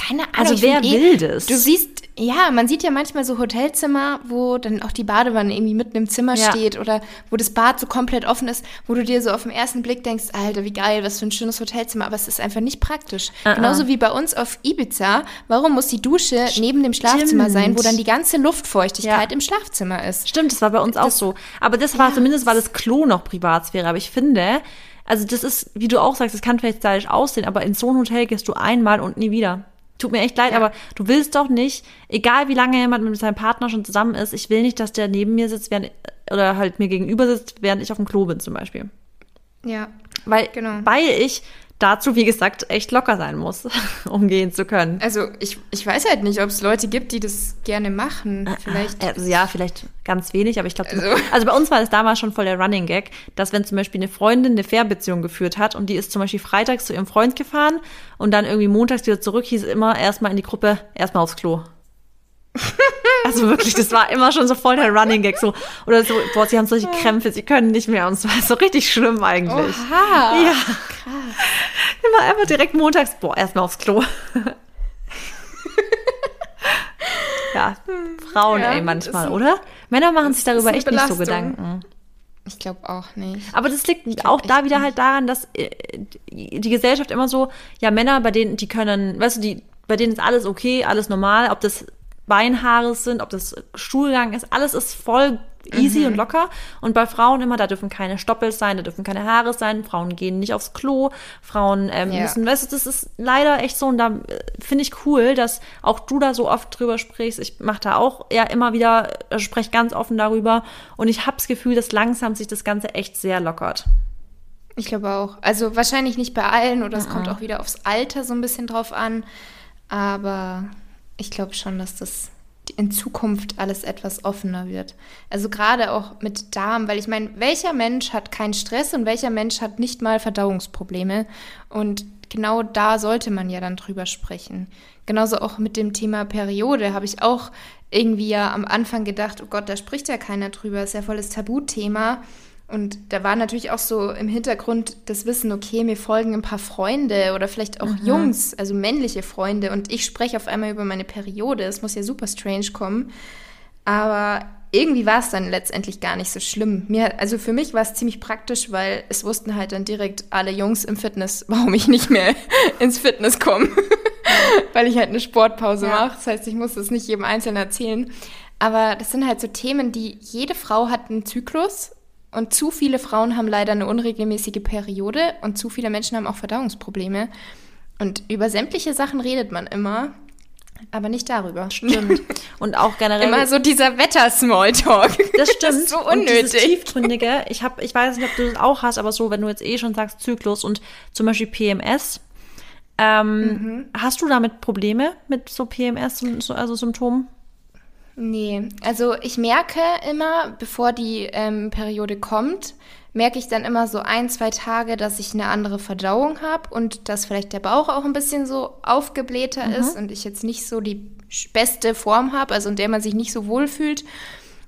Keine Ahnung. Also wer eh will das? Du siehst, Ja, man sieht ja manchmal so Hotelzimmer, wo dann auch die Badewanne irgendwie mitten im Zimmer Ja. steht oder wo das Bad so komplett offen ist, wo du dir so auf den ersten Blick denkst, Alter, wie geil, was für ein schönes Hotelzimmer, aber es ist einfach nicht praktisch. Uh-uh. Genauso wie bei uns auf Ibiza. Warum muss die Dusche neben dem Schlafzimmer sein, wo dann die ganze Luftfeuchtigkeit Ja. im Schlafzimmer ist? Stimmt, das war bei uns auch so. Aber das war zumindest war das Klo noch Privatsphäre. Aber ich finde, also das ist, wie du auch sagst, das kann vielleicht stylisch aussehen, aber in so ein Hotel gehst du einmal und nie wieder. Tut mir echt leid, Ja. aber du willst doch nicht, egal wie lange jemand mit seinem Partner schon zusammen ist, ich will nicht, dass der neben mir sitzt, während, oder halt mir gegenüber sitzt, während ich auf dem Klo bin zum Beispiel. Ja. Weil, Genau. weil ich dazu, wie gesagt, echt locker sein muss, um gehen zu können. Also ich, ich weiß halt nicht, ob es Leute gibt, die das gerne machen. Vielleicht. Also ja, vielleicht ganz wenig, aber ich glaube, also, Also- bei uns war es damals schon voll der Running Gag, dass wenn zum Beispiel eine Freundin eine Fernbeziehung geführt hat und die ist zum Beispiel freitags zu ihrem Freund gefahren und dann irgendwie montags wieder zurück, hieß immer erstmal in die Gruppe, erstmal aufs Klo. Also wirklich, das war immer schon so voll der Running Gag. So, oder so, boah, sie haben solche Krämpfe, sie können nicht mehr. Und es war so richtig schlimm eigentlich. Oha. Ja. Immer einfach direkt montags, boah, erstmal aufs Klo. ja, Frauen, Ja, ey, manchmal, oder? Männer machen sich darüber echt nicht so Belastung. Gedanken. Ich glaube auch nicht. Aber das liegt auch da wieder nicht. halt daran, dass äh, die Gesellschaft immer so, ja, Männer, bei denen, die können, weißt du, die, bei denen ist alles okay, alles normal, ob das Beinhaare sind, ob das Stuhlgang ist, alles ist voll easy und locker. Und bei Frauen immer, da dürfen keine Stoppels sein, da dürfen keine Haare sein, Frauen gehen nicht aufs Klo, Frauen ähm, Ja. müssen, weißt du, das ist leider echt so und da äh, finde ich cool, dass auch du da so oft drüber sprichst. Ich mache da auch ja immer wieder, äh, spreche ganz offen darüber und ich habe das Gefühl, dass langsam sich das Ganze echt sehr lockert. Ich glaube auch. Also wahrscheinlich nicht bei allen oder es kommt Mhm. auch wieder aufs Alter so ein bisschen drauf an. Aber ich glaube schon, dass das in Zukunft alles etwas offener wird. Also gerade auch mit Darm, weil ich meine, welcher Mensch hat keinen Stress und welcher Mensch hat nicht mal Verdauungsprobleme? Und genau da sollte man ja dann drüber sprechen. Genauso auch mit dem Thema Periode habe ich auch irgendwie ja am Anfang gedacht, oh Gott, da spricht ja keiner drüber, ist ja volles Tabuthema. Und da war natürlich auch so im Hintergrund das Wissen, okay, mir folgen ein paar Freunde oder vielleicht auch Jungs, also männliche Freunde und ich spreche auf einmal über meine Periode. Es muss ja super strange kommen. Aber irgendwie war es dann letztendlich gar nicht so schlimm. Mir, also für mich war es ziemlich praktisch, weil es wussten halt dann direkt alle Jungs im Fitness, warum ich nicht mehr ins Fitness komme. weil ich halt eine Sportpause Ja. mache. Das heißt, ich muss das nicht jedem Einzelnen erzählen. Aber das sind halt so Themen, die jede Frau hat einen Zyklus und zu viele Frauen haben leider eine unregelmäßige Periode und zu viele Menschen haben auch Verdauungsprobleme. Und über sämtliche Sachen redet man immer, aber nicht darüber. Stimmt. Und auch generell. Immer so dieser Wetter-Smalltalk. das stimmt. ist so Und dieses unnötig. Tiefgründige, ich, hab, ich weiß nicht, ob du das auch hast, aber so, wenn du jetzt eh schon sagst Zyklus und zum Beispiel PMS, ähm, Mhm. hast du damit Probleme mit so PMS, und so- also Symptomen? Nee, also ich merke immer, bevor die ähm, Periode kommt, merke ich dann immer so ein, zwei Tage, dass ich eine andere Verdauung habe und dass vielleicht der Bauch auch ein bisschen so aufgeblähter ist und ich jetzt nicht so die beste Form habe, also in der man sich nicht so wohl fühlt.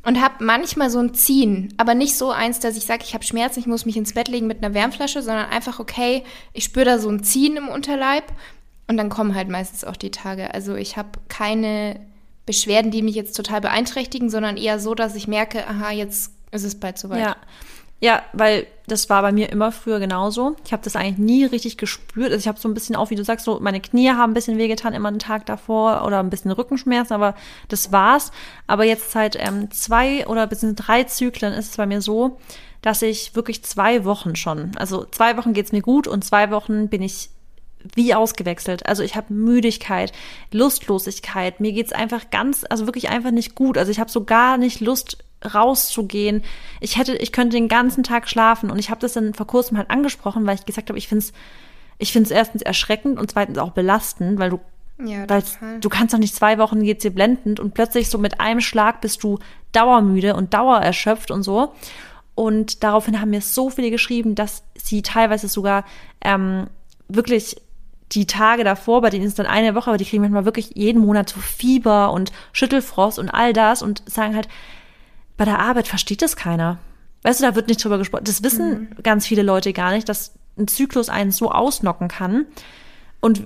Und habe manchmal so ein Ziehen, aber nicht so eins, dass ich sage, ich habe Schmerzen, ich muss mich ins Bett legen mit einer Wärmflasche, sondern einfach, okay, ich spüre da so ein Ziehen im Unterleib und dann kommen halt meistens auch die Tage. Also ich habe keine Beschwerden, die mich jetzt total beeinträchtigen, sondern eher so, dass ich merke, aha, jetzt ist es bald soweit. Ja. Ja, weil das war bei mir immer früher genauso. Ich habe das eigentlich nie richtig gespürt. Also ich habe so ein bisschen auch, wie du sagst, so meine Knie haben ein bisschen wehgetan immer einen Tag davor oder ein bisschen Rückenschmerzen, aber das war's. Aber jetzt seit ähm, zwei oder bis drei Zyklen ist es bei mir so, dass ich wirklich zwei Wochen schon, also zwei Wochen geht's mir gut und zwei Wochen bin ich wie ausgewechselt. Also ich habe Müdigkeit, Lustlosigkeit. Mir geht's einfach ganz, also wirklich einfach nicht gut. Also ich habe so gar nicht Lust rauszugehen. Ich hätte, ich könnte den ganzen Tag schlafen und ich habe das dann vor kurzem halt angesprochen, weil ich gesagt habe, ich finde es, ich finde es erstens erschreckend und zweitens auch belastend, weil du, Ja, weil du kannst doch nicht zwei Wochen geht's dir blendend und plötzlich so mit einem Schlag bist du dauermüde und dauererschöpft und so. Und daraufhin haben mir so viele geschrieben, dass sie teilweise sogar ähm, wirklich die Tage davor, bei denen ist es dann eine Woche, aber die kriegen manchmal wirklich jeden Monat so Fieber und Schüttelfrost und all das und sagen halt, bei der Arbeit versteht das keiner. Weißt du, da wird nicht drüber gesprochen. Das wissen ganz viele Leute gar nicht, dass ein Zyklus einen so ausnocken kann. Und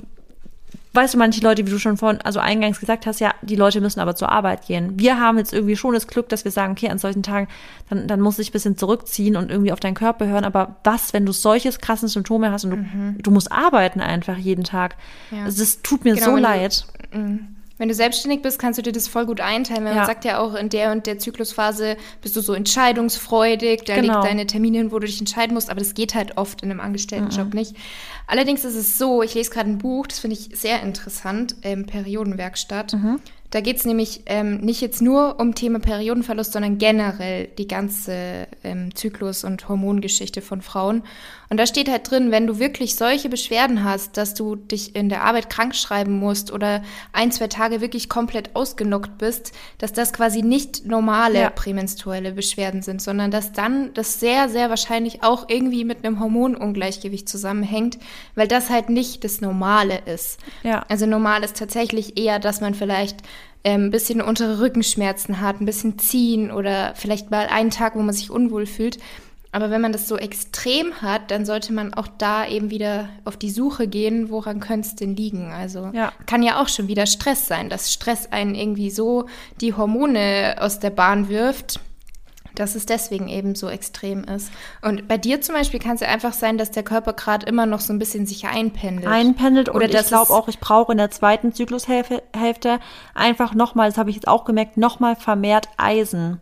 weißt du, manche Leute, wie du schon vorhin, also eingangs gesagt hast, ja, die Leute müssen aber zur Arbeit gehen. Wir haben jetzt irgendwie schon das Glück, dass wir sagen, okay, an solchen Tagen, dann, dann muss ich ein bisschen zurückziehen und irgendwie auf deinen Körper hören. Aber was, wenn du solches krassen Symptome hast und du, mhm. du musst arbeiten einfach jeden Tag? Ja. Also das tut mir genau, so leid. Du, mhm. Wenn du selbstständig bist, kannst du dir das voll gut einteilen. Weil ja. man sagt ja auch, in der und der Zyklusphase bist du so entscheidungsfreudig, da genau. liegt deine Termine, wo du dich entscheiden musst, aber das geht halt oft in einem Angestelltenjob mhm. nicht. Allerdings ist es so, ich lese gerade ein Buch, das finde ich sehr interessant, ähm, Periodenwerkstatt. Mhm. Da geht es nämlich ähm, nicht jetzt nur um Thema Periodenverlust, sondern generell die ganze ähm, Zyklus- und Hormongeschichte von Frauen. Und da steht halt drin, wenn du wirklich solche Beschwerden hast, dass du dich in der Arbeit krank schreiben musst oder ein, zwei Tage wirklich komplett ausgenockt bist, dass das quasi nicht normale ja. prämenstruelle Beschwerden sind, sondern dass dann das sehr, sehr wahrscheinlich auch irgendwie mit einem Hormonungleichgewicht zusammenhängt, weil das halt nicht das Normale ist. Ja. Also normal ist tatsächlich eher, dass man vielleicht ein bisschen untere Rückenschmerzen hat, ein bisschen ziehen oder vielleicht mal einen Tag, wo man sich unwohl fühlt. Aber wenn man das so extrem hat, dann sollte man auch da eben wieder auf die Suche gehen, woran könnte es denn liegen. Also ja. kann ja auch schon wieder Stress sein, dass Stress einen irgendwie so die Hormone aus der Bahn wirft, dass es deswegen eben so extrem ist. Und bei dir zum Beispiel kann es ja einfach sein, dass der Körper gerade immer noch so ein bisschen sich einpendelt. Einpendelt oder ich glaube auch, ich brauche in der zweiten Zyklushälfte einfach nochmal, das habe ich jetzt auch gemerkt, nochmal vermehrt Eisen.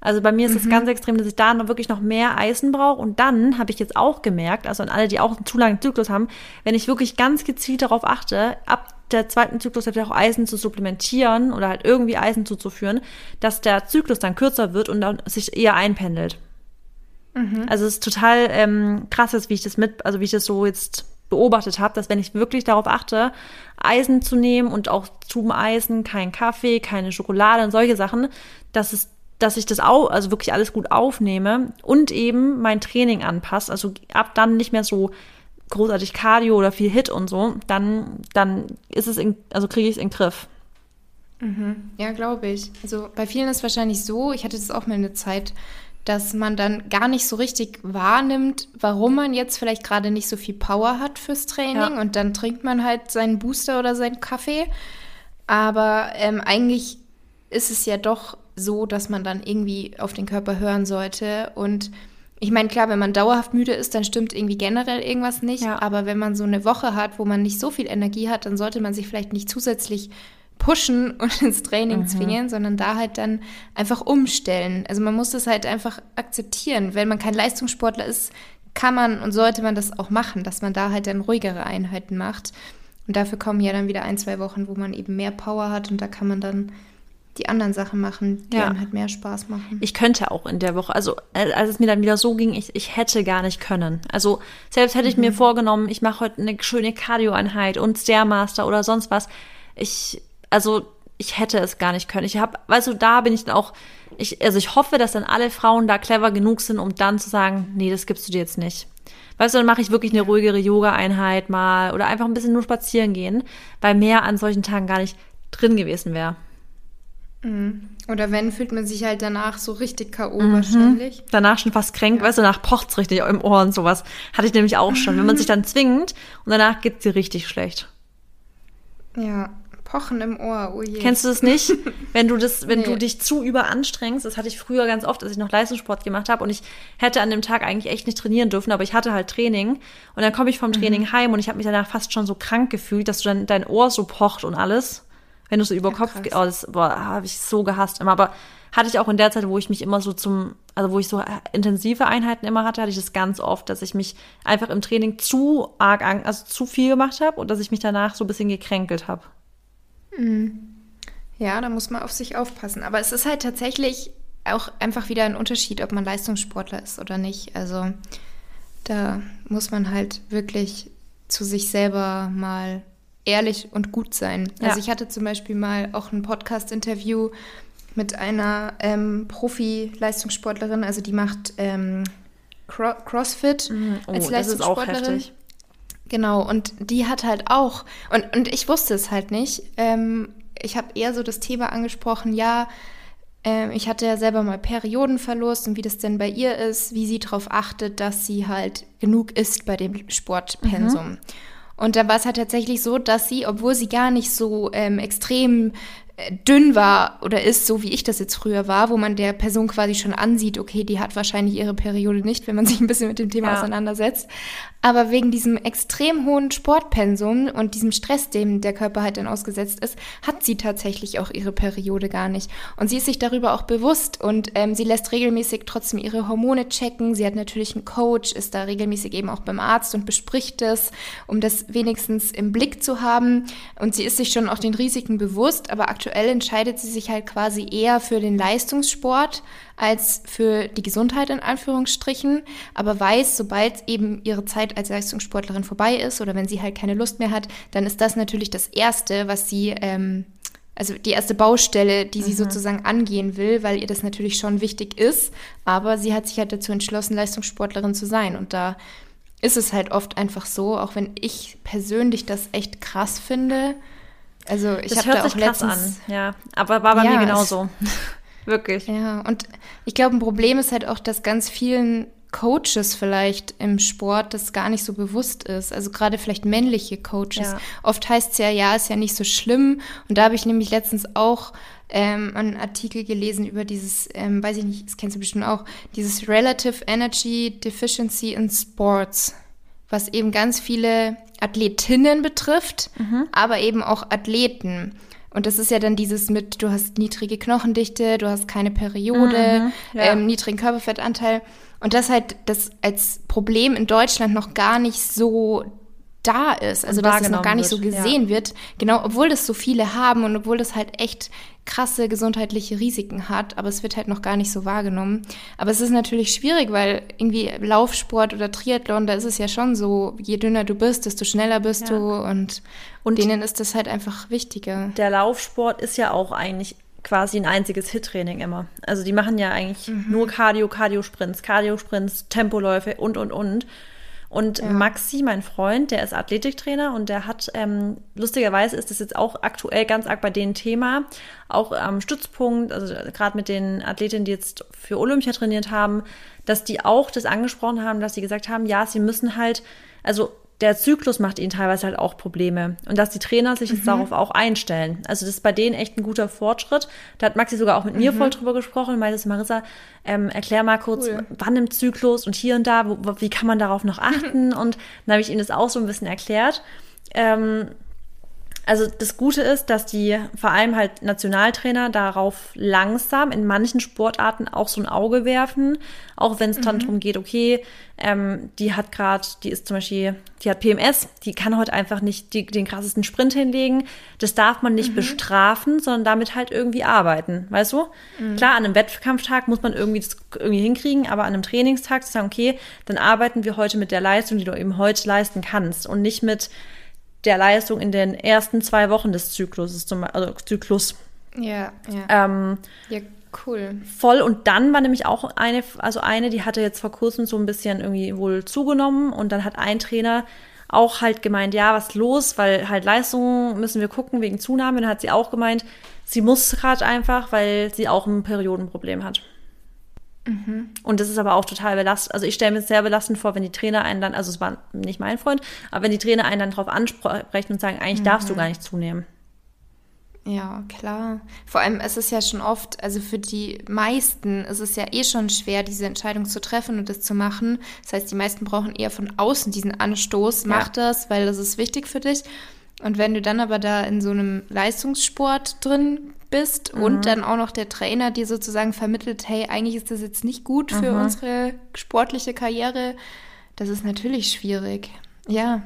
Also bei mir ist es mhm. ganz extrem, dass ich da noch wirklich noch mehr Eisen brauche. Und dann habe ich jetzt auch gemerkt, also an alle, die auch einen zu langen Zyklus haben, wenn ich wirklich ganz gezielt darauf achte, ab der zweiten Zyklus auch Eisen zu supplementieren oder halt irgendwie Eisen zuzuführen, dass der Zyklus dann kürzer wird und dann sich eher einpendelt. Mhm. Also es ist total ähm, krass, wie ich das mit, also wie ich das so jetzt beobachtet habe, dass wenn ich wirklich darauf achte, Eisen zu nehmen und auch zum Eisen, kein Kaffee, keine Schokolade und solche Sachen, dass es dass ich das auch, also wirklich alles gut aufnehme und eben mein Training anpasst, also ab dann nicht mehr so großartig Cardio oder viel Hit und so, dann, dann ist es, in, also kriege ich es in den Griff. Mhm. Ja, glaube ich. Also bei vielen ist es wahrscheinlich so, ich hatte das auch mal eine Zeit, dass man dann gar nicht so richtig wahrnimmt, warum man jetzt vielleicht gerade nicht so viel Power hat fürs Training ja. und dann trinkt man halt seinen Booster oder seinen Kaffee. Aber ähm, eigentlich ist es ja doch so, dass man dann irgendwie auf den Körper hören sollte und ich meine, klar, wenn man dauerhaft müde ist, dann stimmt irgendwie generell irgendwas nicht. Ja. Aber wenn man so eine Woche hat, wo man nicht so viel Energie hat, dann sollte man sich vielleicht nicht zusätzlich pushen und ins Training mhm. zwingen, sondern da halt dann einfach umstellen. Also man muss das halt einfach akzeptieren. Wenn man kein Leistungssportler ist, kann man und sollte man das auch machen, dass man da halt dann ruhigere Einheiten macht. Und dafür kommen ja dann wieder ein, zwei Wochen, wo man eben mehr Power hat und da kann man dann die anderen Sachen machen, die ja. einem halt mehr Spaß machen. Ich könnte auch in der Woche, also äh, als es mir dann wieder so ging, ich, ich hätte gar nicht können. Also selbst hätte ich mhm. mir vorgenommen, ich mache heute eine schöne Cardio-Einheit und Stairmaster oder sonst was. Ich, also ich hätte es gar nicht können. Ich habe, weißt du, da bin ich dann auch, ich, also ich hoffe, dass dann alle Frauen da clever genug sind, um dann zu sagen, nee, das gibst du dir jetzt nicht. Weißt du, dann mache ich wirklich eine ruhigere Yoga-Einheit mal oder einfach ein bisschen nur spazieren gehen, weil mehr an solchen Tagen gar nicht drin gewesen wäre. Mhm. Oder wenn, fühlt man sich halt danach so richtig K.O. Mhm. wahrscheinlich. Danach schon fast kränk, ja. weißt du, danach pocht's richtig im Ohr und sowas. Hatte ich nämlich auch schon. Wenn man sich dann zwingt und danach geht's dir richtig schlecht. Ja, Pochen im Ohr, oh je. Kennst du das nicht? Wenn du das, wenn nee. du dich zu überanstrengst, das hatte ich früher ganz oft, als ich noch Leistungssport gemacht habe und ich hätte an dem Tag eigentlich echt nicht trainieren dürfen, aber ich hatte halt Training und dann komme ich vom Training mhm. heim und ich habe mich danach fast schon so krank gefühlt, dass du dann dein Ohr so pocht und alles. Wenn du so über ja, Kopf, oh, das habe ich so gehasst immer. Aber hatte ich auch in der Zeit, wo ich mich immer so zum, also wo ich so intensive Einheiten immer hatte, hatte ich das ganz oft, dass ich mich einfach im Training zu arg, also zu viel gemacht habe und dass ich mich danach so ein bisschen gekränkelt habe. Mhm. Ja, da muss man auf sich aufpassen. Aber es ist halt tatsächlich auch einfach wieder ein Unterschied, ob man Leistungssportler ist oder nicht. Also da muss man halt wirklich zu sich selber mal ehrlich und gut sein. Ja. Also ich hatte zum Beispiel mal auch ein Podcast-Interview mit einer ähm, Profi-Leistungssportlerin, also die macht ähm, Cro Crossfit mhm. oh, als Leistungssportlerin. Genau, und die hat halt auch, und, und ich wusste es halt nicht, ähm, ich habe eher so das Thema angesprochen, ja, äh, ich hatte ja selber mal Periodenverlust und wie das denn bei ihr ist, wie sie darauf achtet, dass sie halt genug isst bei dem Sportpensum. Mhm. Und da war es halt tatsächlich so, dass sie, obwohl sie gar nicht so ähm, extrem dünn war oder ist, so wie ich das jetzt früher war, wo man der Person quasi schon ansieht, okay, die hat wahrscheinlich ihre Periode nicht, wenn man sich ein bisschen mit dem Thema ja. auseinandersetzt. Aber wegen diesem extrem hohen Sportpensum und diesem Stress, dem der Körper halt dann ausgesetzt ist, hat sie tatsächlich auch ihre Periode gar nicht. Und sie ist sich darüber auch bewusst und ähm, sie lässt regelmäßig trotzdem ihre Hormone checken. Sie hat natürlich einen Coach, ist da regelmäßig eben auch beim Arzt und bespricht es, um das wenigstens im Blick zu haben. Und sie ist sich schon auch den Risiken bewusst, aber aktuell entscheidet sie sich halt quasi eher für den Leistungssport als für die Gesundheit in Anführungsstrichen, aber weiß, sobald eben ihre Zeit als Leistungssportlerin vorbei ist oder wenn sie halt keine Lust mehr hat, dann ist das natürlich das Erste, was sie, ähm, also die erste Baustelle, die sie mhm. sozusagen angehen will, weil ihr das natürlich schon wichtig ist, aber sie hat sich halt dazu entschlossen, Leistungssportlerin zu sein und da ist es halt oft einfach so, auch wenn ich persönlich das echt krass finde. Also ich habe da auch letztens an, ja, aber war bei ja, mir genauso. Wirklich. Ja, und ich glaube, ein Problem ist halt auch, dass ganz vielen Coaches vielleicht im Sport das gar nicht so bewusst ist. Also gerade vielleicht männliche Coaches. Ja. Oft heißt es ja, ja, ist ja nicht so schlimm. Und da habe ich nämlich letztens auch ähm, einen Artikel gelesen über dieses, ähm, weiß ich nicht, das kennst du bestimmt auch, dieses Relative Energy Deficiency in Sports, was eben ganz viele Athletinnen betrifft, mhm. aber eben auch Athleten. Und das ist ja dann dieses mit, du hast niedrige Knochendichte, du hast keine Periode, mhm, ja. ähm, niedrigen Körperfettanteil. Und das halt das als Problem in Deutschland noch gar nicht so da ist, also dass es noch gar nicht wird, so gesehen ja. wird. Genau, obwohl das so viele haben und obwohl das halt echt krasse gesundheitliche Risiken hat, aber es wird halt noch gar nicht so wahrgenommen. Aber es ist natürlich schwierig, weil irgendwie Laufsport oder Triathlon, da ist es ja schon so, je dünner du bist, desto schneller bist ja. du und, und denen ist das halt einfach wichtiger. Der Laufsport ist ja auch eigentlich quasi ein einziges Hit-Training immer. Also die machen ja eigentlich mhm. nur Cardio, Cardio-Sprints, Cardio-Sprints, Tempoläufe und, und, und. Und ja. Maxi, mein Freund, der ist Athletiktrainer und der hat, ähm, lustigerweise ist das jetzt auch aktuell ganz arg bei denen Thema, auch am Stützpunkt, also gerade mit den Athletinnen, die jetzt für Olympia trainiert haben, dass die auch das angesprochen haben, dass sie gesagt haben, ja, sie müssen halt, also der Zyklus macht ihnen teilweise halt auch Probleme. Und dass die Trainer sich jetzt mhm. darauf auch einstellen. Also das ist bei denen echt ein guter Fortschritt. Da hat Maxi sogar auch mit mhm. mir voll drüber gesprochen und meinte, Marissa, ähm, erklär mal kurz, cool. wann im Zyklus und hier und da, wo, wie kann man darauf noch achten? und dann habe ich ihnen das auch so ein bisschen erklärt. Ähm, also das Gute ist, dass die vor allem halt Nationaltrainer darauf langsam in manchen Sportarten auch so ein Auge werfen, auch wenn es dann mhm. darum geht, okay, ähm, die hat gerade, die ist zum Beispiel, die hat PMS, die kann heute einfach nicht die, den krassesten Sprint hinlegen. Das darf man nicht mhm. bestrafen, sondern damit halt irgendwie arbeiten, weißt du? Mhm. Klar, an einem Wettkampftag muss man irgendwie das irgendwie hinkriegen, aber an einem Trainingstag zu sagen, okay, dann arbeiten wir heute mit der Leistung, die du eben heute leisten kannst und nicht mit der Leistung in den ersten zwei Wochen des Zyklus, zum, also Zyklus. Ja, ja. Ähm, ja, cool. Voll. Und dann war nämlich auch eine, also eine, die hatte jetzt vor kurzem so ein bisschen irgendwie wohl zugenommen und dann hat ein Trainer auch halt gemeint, ja, was los, weil halt Leistungen müssen wir gucken wegen Zunahme. Dann hat sie auch gemeint, sie muss gerade einfach, weil sie auch ein Periodenproblem hat. Mhm. Und das ist aber auch total belastend. Also ich stelle mir es sehr belastend vor, wenn die Trainer einen dann, also es war nicht mein Freund, aber wenn die Trainer einen dann darauf ansprechen und sagen, eigentlich mhm. darfst du mhm. gar nicht zunehmen. Ja, klar. Vor allem ist es ja schon oft, also für die meisten ist es ja eh schon schwer, diese Entscheidung zu treffen und das zu machen. Das heißt, die meisten brauchen eher von außen diesen Anstoß, mach ja. das, weil das ist wichtig für dich. Und wenn du dann aber da in so einem Leistungssport drin bist mhm. und dann auch noch der Trainer dir sozusagen vermittelt, hey, eigentlich ist das jetzt nicht gut für mhm. unsere sportliche Karriere, das ist natürlich schwierig. Ja,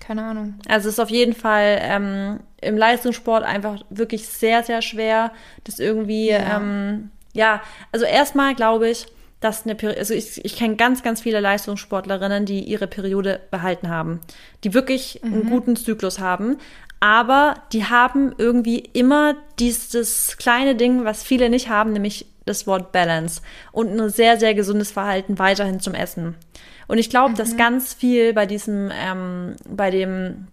keine Ahnung. Also es ist auf jeden Fall ähm, im Leistungssport einfach wirklich sehr, sehr schwer, das irgendwie, ja, ähm, ja also erstmal glaube ich, dass eine Periode, also ich, ich kenne ganz, ganz viele Leistungssportlerinnen, die ihre Periode behalten haben, die wirklich mhm. einen guten Zyklus haben, aber die haben irgendwie immer dieses kleine Ding, was viele nicht haben, nämlich das Wort Balance und ein sehr, sehr gesundes Verhalten weiterhin zum Essen. Und ich glaube, mhm. dass ganz viel bei diesem, ähm, bei dem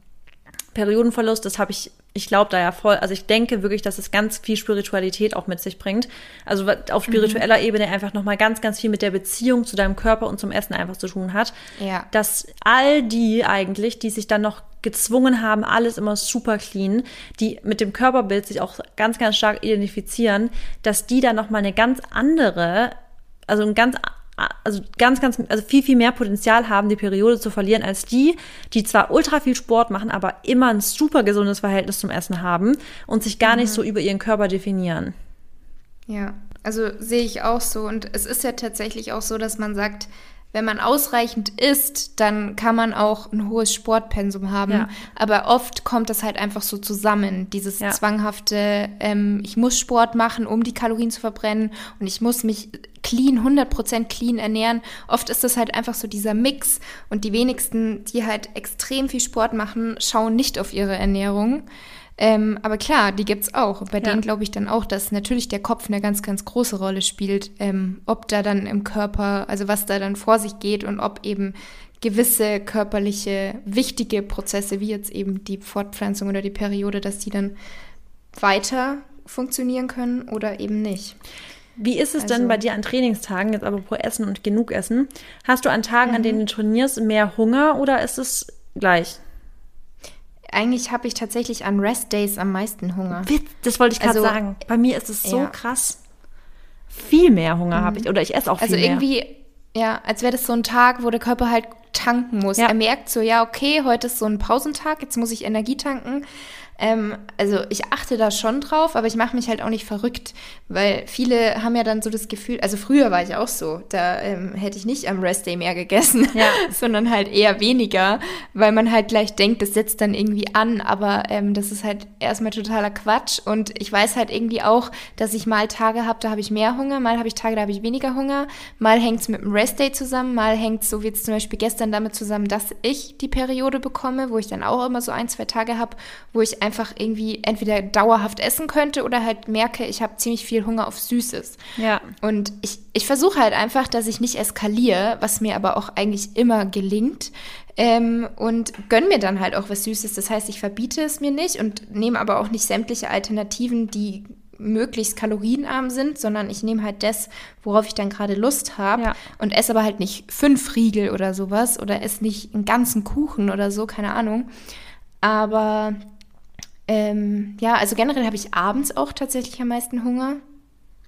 Periodenverlust, das habe ich, ich glaube da ja voll, also ich denke wirklich, dass es ganz viel Spiritualität auch mit sich bringt. Also auf mhm. spiritueller mhm. Ebene einfach nochmal ganz, ganz viel mit der Beziehung zu deinem Körper und zum Essen einfach zu tun hat. Ja. Dass all die eigentlich, die sich dann noch gezwungen haben, alles immer super clean, die mit dem Körperbild sich auch ganz, ganz stark identifizieren, dass die da nochmal eine ganz andere, also ein ganz also ganz, ganz, also viel, viel mehr Potenzial haben, die Periode zu verlieren, als die, die zwar ultra viel Sport machen, aber immer ein super gesundes Verhältnis zum Essen haben und sich gar mhm. nicht so über ihren Körper definieren. Ja, also sehe ich auch so. Und es ist ja tatsächlich auch so, dass man sagt, wenn man ausreichend isst, dann kann man auch ein hohes Sportpensum haben. Ja. Aber oft kommt das halt einfach so zusammen. Dieses ja. zwanghafte, ähm, ich muss Sport machen, um die Kalorien zu verbrennen und ich muss mich clean, 100% clean ernähren. Oft ist das halt einfach so dieser Mix und die wenigsten, die halt extrem viel Sport machen, schauen nicht auf ihre Ernährung. Ähm, aber klar, die gibt's auch. Bei ja. denen glaube ich dann auch, dass natürlich der Kopf eine ganz, ganz große Rolle spielt, ähm, ob da dann im Körper, also was da dann vor sich geht und ob eben gewisse körperliche, wichtige Prozesse, wie jetzt eben die Fortpflanzung oder die Periode, dass die dann weiter funktionieren können oder eben nicht. Wie ist es also, denn bei dir an Trainingstagen, jetzt aber pro Essen und genug Essen? Hast du an Tagen, an denen mhm. du trainierst, mehr Hunger oder ist es gleich? Eigentlich habe ich tatsächlich an Rest Days am meisten Hunger. Das wollte ich gerade also, sagen. Bei mir ist es so ja. krass. Viel mehr Hunger mhm. habe ich oder ich esse auch viel also mehr. Also irgendwie, ja, als wäre das so ein Tag, wo der Körper halt tanken muss. Ja. Er merkt so, ja, okay, heute ist so ein Pausentag, jetzt muss ich Energie tanken. Ähm, also ich achte da schon drauf, aber ich mache mich halt auch nicht verrückt, weil viele haben ja dann so das Gefühl, also früher war ich auch so, da ähm, hätte ich nicht am Rest Day mehr gegessen, ja. sondern halt eher weniger, weil man halt gleich denkt, das setzt dann irgendwie an, aber ähm, das ist halt erstmal totaler Quatsch und ich weiß halt irgendwie auch, dass ich mal Tage habe, da habe ich mehr Hunger, mal habe ich Tage, da habe ich weniger Hunger, mal hängt es mit dem Rest Day zusammen, mal hängt es so wie jetzt zum Beispiel gestern damit zusammen, dass ich die Periode bekomme, wo ich dann auch immer so ein, zwei Tage habe, wo ich einfach irgendwie entweder dauerhaft essen könnte oder halt merke, ich habe ziemlich viel Hunger auf Süßes. Ja. Und ich, ich versuche halt einfach, dass ich nicht eskaliere, was mir aber auch eigentlich immer gelingt. Ähm, und gönn mir dann halt auch was Süßes. Das heißt, ich verbiete es mir nicht und nehme aber auch nicht sämtliche Alternativen, die möglichst kalorienarm sind, sondern ich nehme halt das, worauf ich dann gerade Lust habe ja. und esse aber halt nicht fünf Riegel oder sowas oder esse nicht einen ganzen Kuchen oder so, keine Ahnung. Aber ähm, ja, also generell habe ich abends auch tatsächlich am meisten Hunger.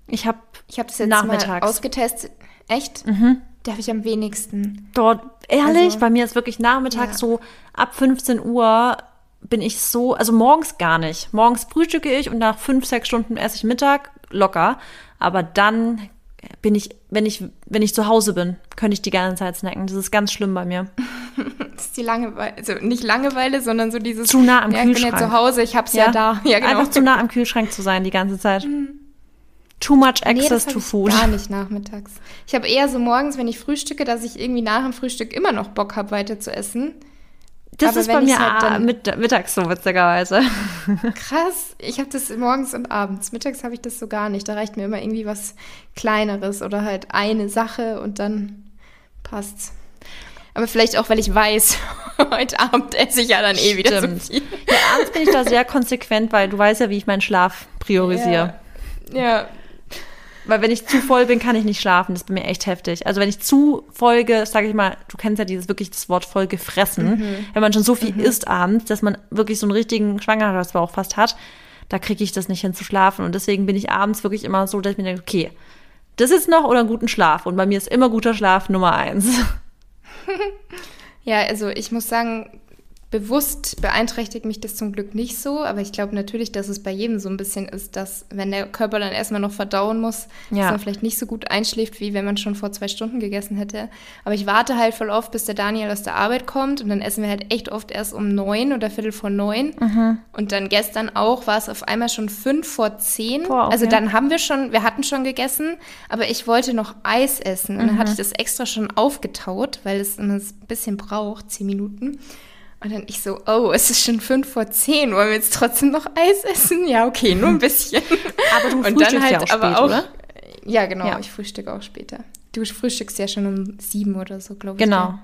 Ich habe ich hab das jetzt nachmittags. mal ausgetestet. Echt? Mhm. Da habe ich am wenigsten. Dort, ehrlich, also, bei mir ist wirklich nachmittags ja. so ab 15 Uhr bin ich so, also morgens gar nicht. Morgens frühstücke ich und nach fünf, sechs Stunden esse ich Mittag locker. Aber dann bin ich, wenn ich, wenn ich zu Hause bin, könnte ich die ganze Zeit snacken. Das ist ganz schlimm bei mir. das ist die Langeweile, also nicht Langeweile, sondern so dieses zu nah am ja, Kühlschrank. Ich bin ja zu Hause, ich hab's ja, ja da. Ja, genau. Einfach zu nah am Kühlschrank zu sein die ganze Zeit. Mhm. Too much access nee, to food. Gar nicht nachmittags. Ich habe eher so morgens, wenn ich frühstücke, dass ich irgendwie nach dem Frühstück immer noch Bock habe, weiter zu essen. Das Aber ist bei mir halt mit, mittags so, witzigerweise. Krass. Ich habe das morgens und abends. Mittags habe ich das so gar nicht. Da reicht mir immer irgendwie was Kleineres oder halt eine Sache und dann passt's. Aber vielleicht auch, weil ich weiß, heute Abend esse ich ja dann eh wieder Stimmt. so viel. Ja, abends bin ich da sehr konsequent, weil du weißt ja, wie ich meinen Schlaf priorisiere. Ja, ja weil wenn ich zu voll bin, kann ich nicht schlafen. Das ist bei mir echt heftig. Also wenn ich zu Folge, sage ich mal, du kennst ja dieses wirklich das Wort voll gefressen, mhm. wenn man schon so viel mhm. isst abends, dass man wirklich so einen richtigen Schwangerschaftsbauch fast hat, da kriege ich das nicht hin zu schlafen. Und deswegen bin ich abends wirklich immer so, dass ich mir denke, okay, das ist noch oder einen guten Schlaf. Und bei mir ist immer guter Schlaf Nummer eins. ja, also ich muss sagen, Bewusst beeinträchtigt mich das zum Glück nicht so, aber ich glaube natürlich, dass es bei jedem so ein bisschen ist, dass wenn der Körper dann erstmal noch verdauen muss, ja. dass man vielleicht nicht so gut einschläft, wie wenn man schon vor zwei Stunden gegessen hätte. Aber ich warte halt voll oft, bis der Daniel aus der Arbeit kommt und dann essen wir halt echt oft erst um neun oder Viertel vor neun. Mhm. Und dann gestern auch war es auf einmal schon fünf vor zehn. Boah, okay. Also dann haben wir schon, wir hatten schon gegessen, aber ich wollte noch Eis essen. Und mhm. dann hatte ich das extra schon aufgetaut, weil es ein bisschen braucht, zehn Minuten. Und dann ich so, oh, es ist schon fünf vor zehn, wollen wir jetzt trotzdem noch Eis essen? Ja, okay, nur ein bisschen. aber du frühstückst halt, ja auch spät, auch, oder? Ja, genau, ja. ich frühstücke auch später. Du frühstückst ja schon um sieben oder so, glaube ich. Genau.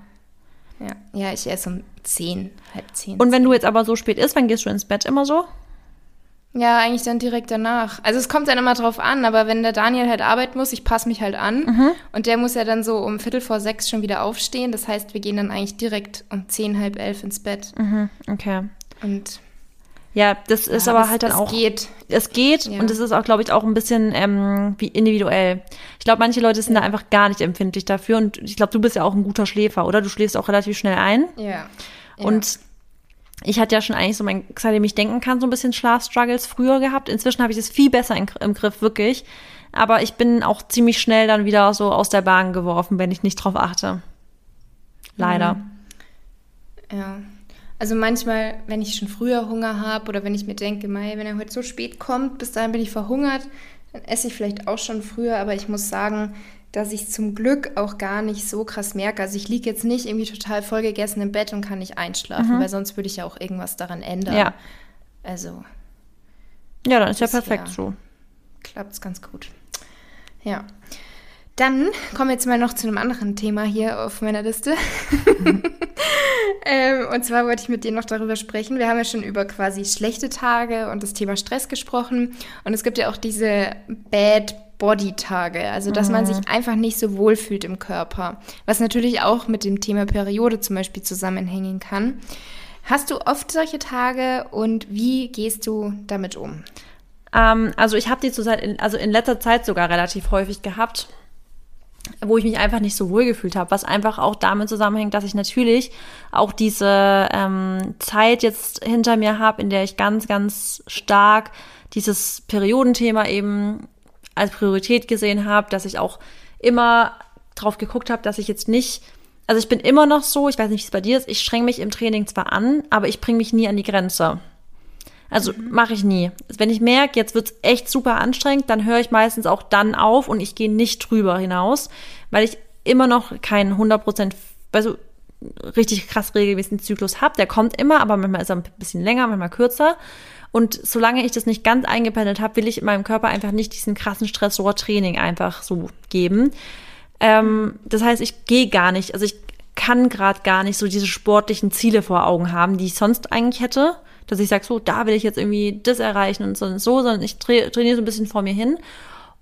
Ja. ja, ich esse um zehn, halb zehn. Und wenn du jetzt aber so spät isst, wann gehst du ins Bett immer so? Ja, eigentlich dann direkt danach. Also es kommt dann immer drauf an, aber wenn der Daniel halt arbeiten muss, ich passe mich halt an mhm. und der muss ja dann so um Viertel vor sechs schon wieder aufstehen. Das heißt, wir gehen dann eigentlich direkt um zehn, halb elf ins Bett. Mhm. Okay. Und ja, das ist ja, aber halt dann es auch. Es geht. Es geht ja. und es ist auch, glaube ich, auch ein bisschen ähm, wie individuell. Ich glaube, manche Leute sind ja. da einfach gar nicht empfindlich dafür und ich glaube, du bist ja auch ein guter Schläfer, oder? Du schläfst auch relativ schnell ein. Ja. Und ich hatte ja schon eigentlich so mein, seitdem ich denken kann, so ein bisschen Schlafstruggles früher gehabt. Inzwischen habe ich es viel besser in, im Griff, wirklich. Aber ich bin auch ziemlich schnell dann wieder so aus der Bahn geworfen, wenn ich nicht drauf achte. Leider. Mhm. Ja. Also manchmal, wenn ich schon früher Hunger habe oder wenn ich mir denke, Mai, wenn er heute so spät kommt, bis dahin bin ich verhungert, dann esse ich vielleicht auch schon früher. Aber ich muss sagen, dass ich zum Glück auch gar nicht so krass merke. Also ich liege jetzt nicht irgendwie total vollgegessen im Bett und kann nicht einschlafen, mhm. weil sonst würde ich ja auch irgendwas daran ändern. Ja. Also. Ja, dann ist ja perfekt so. Klappt es ganz gut. Ja. Dann kommen wir jetzt mal noch zu einem anderen Thema hier auf meiner Liste. Mhm. ähm, und zwar wollte ich mit dir noch darüber sprechen. Wir haben ja schon über quasi schlechte Tage und das Thema Stress gesprochen. Und es gibt ja auch diese Bad Body-Tage, also dass mhm. man sich einfach nicht so wohl fühlt im Körper, was natürlich auch mit dem Thema Periode zum Beispiel zusammenhängen kann. Hast du oft solche Tage und wie gehst du damit um? Ähm, also ich habe die zurzeit, in, also in letzter Zeit sogar relativ häufig gehabt, wo ich mich einfach nicht so wohl gefühlt habe, was einfach auch damit zusammenhängt, dass ich natürlich auch diese ähm, Zeit jetzt hinter mir habe, in der ich ganz, ganz stark dieses Periodenthema eben als Priorität gesehen habe, dass ich auch immer drauf geguckt habe, dass ich jetzt nicht, also ich bin immer noch so, ich weiß nicht, wie es bei dir ist, ich streng mich im Training zwar an, aber ich bringe mich nie an die Grenze. Also mhm. mache ich nie. Wenn ich merke, jetzt wird's echt super anstrengend, dann höre ich meistens auch dann auf und ich gehe nicht drüber hinaus, weil ich immer noch keinen 100%, also richtig krass regelmäßigen Zyklus habe. Der kommt immer, aber manchmal ist er ein bisschen länger, manchmal kürzer. Und solange ich das nicht ganz eingependelt habe, will ich meinem Körper einfach nicht diesen krassen Stressor-Training einfach so geben. Ähm, das heißt, ich gehe gar nicht, also ich kann gerade gar nicht so diese sportlichen Ziele vor Augen haben, die ich sonst eigentlich hätte. Dass ich sage, so, da will ich jetzt irgendwie das erreichen und so und so, sondern ich tra trainiere so ein bisschen vor mir hin.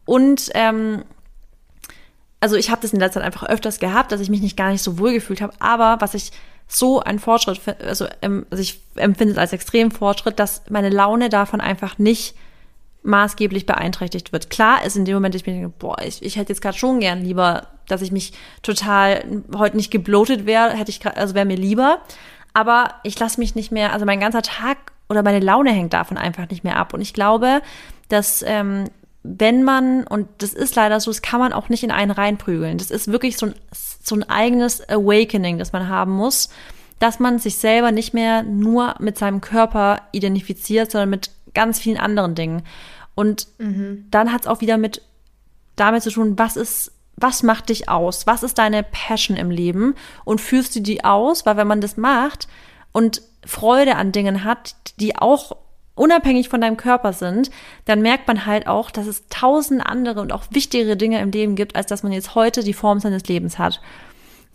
Und ähm, also ich habe das in letzter Zeit einfach öfters gehabt, dass ich mich nicht gar nicht so wohl gefühlt habe. Aber was ich so ein Fortschritt, also, also ich empfinde es als extrem Fortschritt, dass meine Laune davon einfach nicht maßgeblich beeinträchtigt wird. Klar ist in dem Moment, ich denke, boah, ich, ich hätte jetzt gerade schon gern lieber, dass ich mich total heute nicht geblotet wäre, hätte ich grad, also wäre mir lieber. Aber ich lasse mich nicht mehr, also mein ganzer Tag oder meine Laune hängt davon einfach nicht mehr ab. Und ich glaube, dass ähm, wenn man, und das ist leider so, das kann man auch nicht in einen reinprügeln. Das ist wirklich so ein, so ein eigenes Awakening, das man haben muss, dass man sich selber nicht mehr nur mit seinem Körper identifiziert, sondern mit ganz vielen anderen Dingen. Und mhm. dann hat es auch wieder mit damit zu tun, was ist, was macht dich aus? Was ist deine Passion im Leben? Und führst du die aus? Weil wenn man das macht und Freude an Dingen hat, die auch unabhängig von deinem Körper sind, dann merkt man halt auch, dass es tausend andere und auch wichtigere Dinge im Leben gibt, als dass man jetzt heute die Form seines Lebens hat.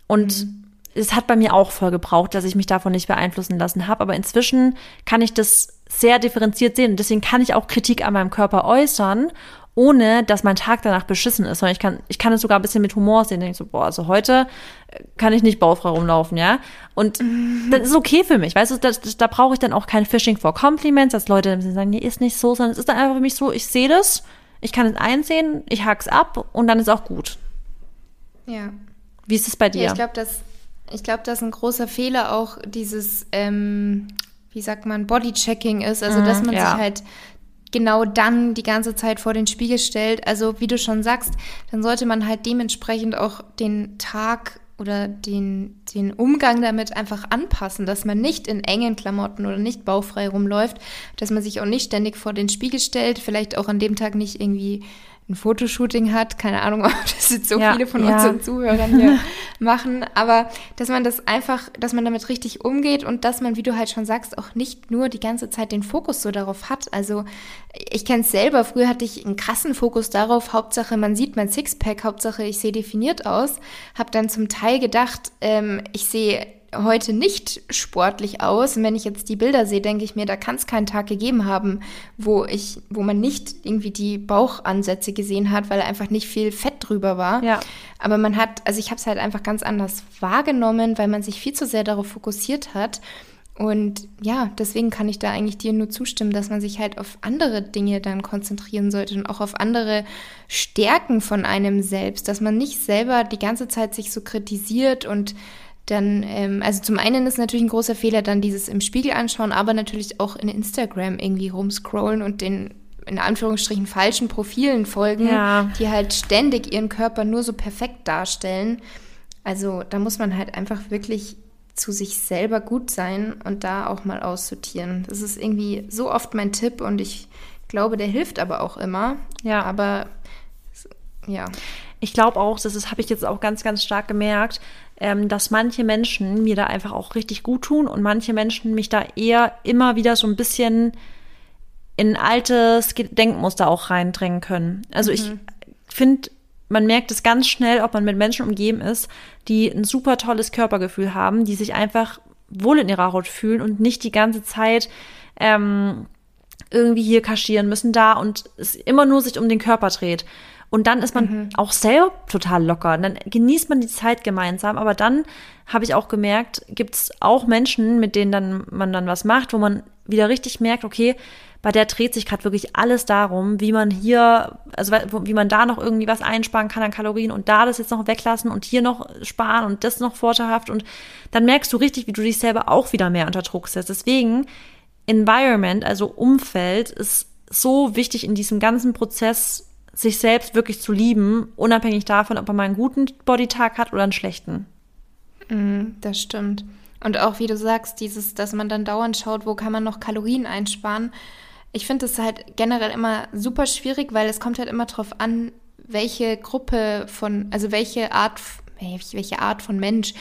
Und mhm. es hat bei mir auch voll gebraucht, dass ich mich davon nicht beeinflussen lassen habe. Aber inzwischen kann ich das sehr differenziert sehen. Und deswegen kann ich auch Kritik an meinem Körper äußern ohne dass mein Tag danach beschissen ist, sondern ich kann, ich kann es sogar ein bisschen mit Humor sehen. Denke ich so, boah, also heute äh, kann ich nicht baufrei rumlaufen, ja. Und mhm. das ist okay für mich, weißt du, da, da brauche ich dann auch kein Fishing for Compliments, dass Leute sagen, nee, ist nicht so, sondern es ist dann einfach für mich so, ich sehe das, ich kann es einsehen, ich hack's ab und dann ist auch gut. Ja. Wie ist es bei dir? Ja, ich glaube, dass ich glaube, dass ein großer Fehler auch dieses, ähm, wie sagt man, Bodychecking ist. Also, dass mhm, man ja. sich halt genau dann die ganze Zeit vor den Spiegel stellt. Also wie du schon sagst, dann sollte man halt dementsprechend auch den Tag oder den, den Umgang damit einfach anpassen, dass man nicht in engen Klamotten oder nicht baufrei rumläuft, dass man sich auch nicht ständig vor den Spiegel stellt, vielleicht auch an dem Tag nicht irgendwie ein Fotoshooting hat. Keine Ahnung, ob das jetzt so ja, viele von ja. unseren Zuhörern hier machen, aber dass man das einfach, dass man damit richtig umgeht und dass man, wie du halt schon sagst, auch nicht nur die ganze Zeit den Fokus so darauf hat. Also ich kenne es selber, früher hatte ich einen krassen Fokus darauf, Hauptsache man sieht mein Sixpack, Hauptsache ich sehe definiert aus, habe dann zum Teil gedacht, ähm, ich sehe heute nicht sportlich aus. Und wenn ich jetzt die Bilder sehe, denke ich mir, da kann es keinen Tag gegeben haben, wo ich, wo man nicht irgendwie die Bauchansätze gesehen hat, weil einfach nicht viel Fett drüber war. Ja. Aber man hat, also ich habe es halt einfach ganz anders wahrgenommen, weil man sich viel zu sehr darauf fokussiert hat. Und ja, deswegen kann ich da eigentlich dir nur zustimmen, dass man sich halt auf andere Dinge dann konzentrieren sollte und auch auf andere Stärken von einem selbst, dass man nicht selber die ganze Zeit sich so kritisiert und dann, ähm, also zum einen ist natürlich ein großer Fehler dann dieses im Spiegel anschauen, aber natürlich auch in Instagram irgendwie rumscrollen und den in Anführungsstrichen falschen Profilen folgen, Ja. die halt ständig ihren Körper nur so perfekt darstellen. Also da muss man halt einfach wirklich zu sich selber gut sein und da auch mal aussortieren. Das ist irgendwie so oft mein Tipp und ich glaube, der hilft aber auch immer. Ja. Aber ja. Ich glaube auch, das ist- habe ich jetzt auch ganz, ganz stark gemerkt, ähm, dass manche Menschen mir da einfach auch richtig gut tun und manche Menschen mich da eher immer wieder so ein bisschen in ein altes Denkmuster auch reindrängen können. Also ich finde, man merkt es ganz schnell, ob man mit Menschen umgeben ist, die ein super tolles Körpergefühl haben, die sich einfach wohl in ihrer Haut fühlen und nicht die ganze Zeit ähm, irgendwie hier kaschieren müssen da und es immer nur sich um den Körper dreht. Und dann ist man auch selber total locker. Und dann genießt man die Zeit gemeinsam. Aber dann habe ich auch gemerkt, gibt es auch Menschen, mit denen dann man dann was macht, wo man wieder richtig merkt, okay, bei der dreht sich gerade wirklich alles darum, wie man hier, also wie man da noch irgendwie was einsparen kann an Kalorien und da das jetzt noch weglassen und hier noch sparen und das noch vorteilhaft. Und dann merkst du richtig, wie du dich selber auch wieder mehr unter Druck setzt. Deswegen Environment, also Umfeld, ist so wichtig in diesem ganzen Prozess, sich selbst wirklich zu lieben, unabhängig davon, ob man mal einen guten Bodytag hat oder einen schlechten. Mhm, das stimmt. Und auch wie du sagst, dieses, dass man dann dauernd schaut, wo kann man noch Kalorien einsparen. Ich finde es halt generell immer super schwierig, weil es kommt halt immer drauf an, welche Gruppe von, also welche Art, welche Art von Mensch.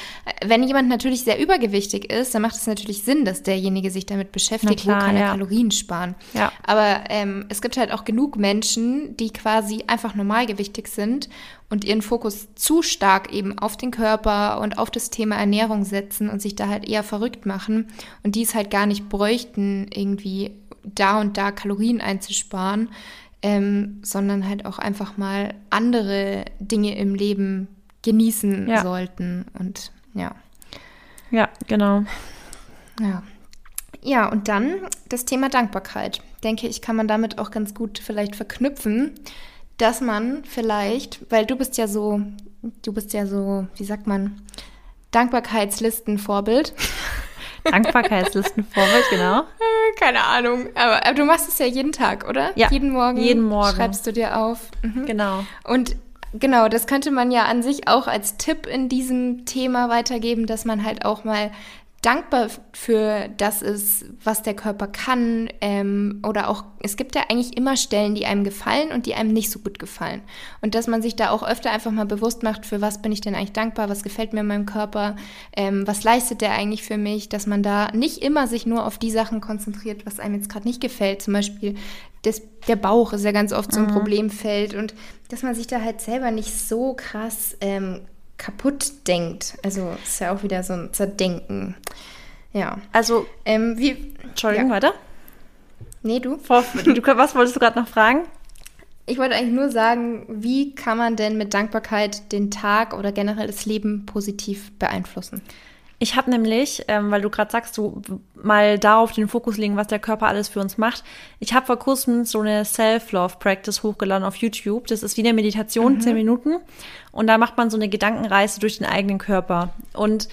Wenn jemand natürlich sehr übergewichtig ist, dann macht es natürlich Sinn, dass derjenige sich damit beschäftigt, klar, wo kann er ja. Kalorien sparen. Ja. Aber ähm, es gibt halt auch genug Menschen, die quasi einfach normalgewichtig sind und ihren Fokus zu stark eben auf den Körper und auf das Thema Ernährung setzen und sich da halt eher verrückt machen und die es halt gar nicht bräuchten, irgendwie da und da Kalorien einzusparen, ähm, sondern halt auch einfach mal andere Dinge im Leben genießen Ja. sollten. Und ja. Ja, genau. Ja. Ja, und dann das Thema Dankbarkeit. Denke ich, kann man damit auch ganz gut vielleicht verknüpfen, dass man vielleicht, weil du bist ja so, du bist ja so, wie sagt man, Dankbarkeitslistenvorbild. Dankbarkeitslistenvorbild, genau. Keine Ahnung, aber, aber du machst es ja jeden Tag, oder? Ja, Jeden Morgen. jeden Morgen. Schreibst du dir auf. Mhm. Genau. Und genau, das könnte man ja an sich auch als Tipp in diesem Thema weitergeben, dass man halt auch mal dankbar für das ist, was der Körper kann. Ähm, oder auch, es gibt ja eigentlich immer Stellen, die einem gefallen und die einem nicht so gut gefallen. Und dass man sich da auch öfter einfach mal bewusst macht, für was bin ich denn eigentlich dankbar, was gefällt mir in meinem Körper, ähm, was leistet der eigentlich für mich, dass man da nicht immer sich nur auf die Sachen konzentriert, was einem jetzt gerade nicht gefällt. Zum Beispiel das, der Bauch ist ja ganz oft so ein Problemfeld und dass man sich da halt selber nicht so krass ähm, kaputt denkt. Also ist ja auch wieder so ein Zerdenken. Ja. Also, Ähm, wie. Entschuldigung, Ja. weiter. Nee, du? Du, was wolltest du gerade noch fragen? Ich wollte eigentlich nur sagen, wie kann man denn mit Dankbarkeit den Tag oder generell das Leben positiv beeinflussen? Ich habe nämlich, ähm, weil du gerade sagst, du mal darauf den Fokus legen, was der Körper alles für uns macht. Ich habe vor kurzem so eine Self-Love-Practice hochgeladen auf YouTube. Das ist wie eine Meditation, zehn Minuten. Und da macht man so eine Gedankenreise durch den eigenen Körper. Und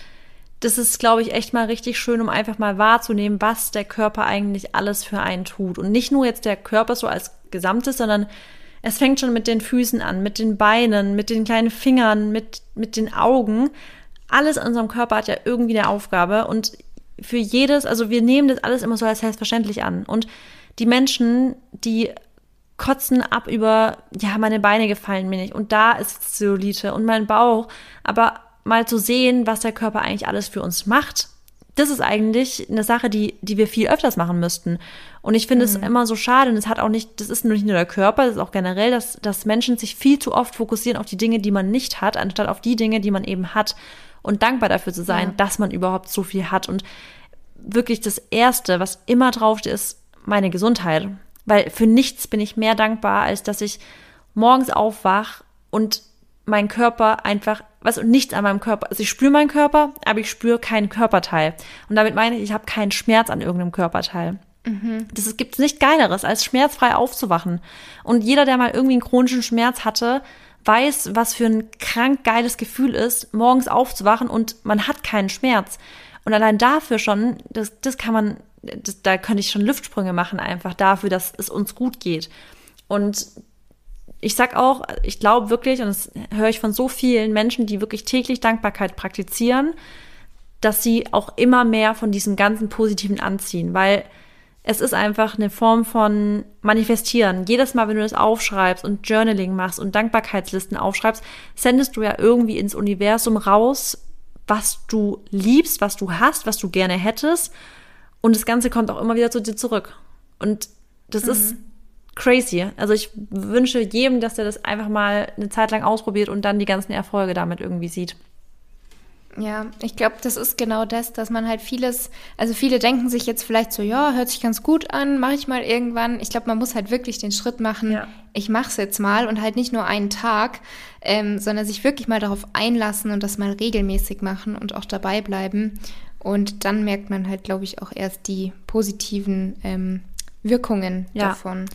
das ist, glaube ich, echt mal richtig schön, um einfach mal wahrzunehmen, was der Körper eigentlich alles für einen tut. Und nicht nur jetzt der Körper so als Gesamtes, sondern es fängt schon mit den Füßen an, mit den Beinen, mit den kleinen Fingern, mit, mit den Augen. Alles in unserem Körper hat ja irgendwie eine Aufgabe und für jedes, also wir nehmen das alles immer so als selbstverständlich an. Und die Menschen, die kotzen ab über, ja, meine Beine gefallen mir nicht und da ist Zellulite und mein Bauch. Aber mal zu sehen, was der Körper eigentlich alles für uns macht, das ist eigentlich eine Sache, die, die wir viel öfters machen müssten. Und ich finde mhm. es immer so schade, und es hat auch nicht, das ist nicht nur der Körper, das ist auch generell, dass, dass Menschen sich viel zu oft fokussieren auf die Dinge, die man nicht hat, anstatt auf die Dinge, die man eben hat. Und dankbar dafür zu sein, ja. dass man überhaupt so viel hat. Und wirklich das Erste, was immer draufsteht, ist meine Gesundheit. Weil für nichts bin ich mehr dankbar, als dass ich morgens aufwach und mein Körper einfach, was und nichts an meinem Körper. Also ich spüre meinen Körper, aber ich spüre keinen Körperteil. Und damit meine ich, ich habe keinen Schmerz an irgendeinem Körperteil. Mhm. Das gibt nicht Geileres, als schmerzfrei aufzuwachen. Und jeder, der mal irgendwie einen chronischen Schmerz hatte, weiß, was für ein krank geiles Gefühl ist, morgens aufzuwachen und man hat keinen Schmerz. Und allein dafür schon, das, das kann man, das, da könnte ich schon Luftsprünge machen, einfach dafür, dass es uns gut geht. Und ich sag auch, ich glaube wirklich, und das höre ich von so vielen Menschen, die wirklich täglich Dankbarkeit praktizieren, dass sie auch immer mehr von diesem ganzen Positiven anziehen, weil es ist einfach eine Form von Manifestieren. Jedes Mal, wenn du das aufschreibst und Journaling machst und Dankbarkeitslisten aufschreibst, sendest du ja irgendwie ins Universum raus, was du liebst, was du hast, was du gerne hättest. Und das Ganze kommt auch immer wieder zu dir zurück. Und das mhm. ist crazy. Also ich wünsche jedem, dass er das einfach mal eine Zeit lang ausprobiert und dann die ganzen Erfolge damit irgendwie sieht. Ja, ich glaube, das ist genau das, dass man halt vieles, also viele denken sich jetzt vielleicht so, ja, hört sich ganz gut an, mache ich mal irgendwann. Ich glaube, man muss halt wirklich den Schritt machen, ja. ich mache es jetzt mal und halt nicht nur einen Tag, ähm, sondern sich wirklich mal darauf einlassen und das mal regelmäßig machen und auch dabei bleiben. Und dann merkt man halt, glaube ich, auch erst die positiven ähm, Wirkungen ja. davon.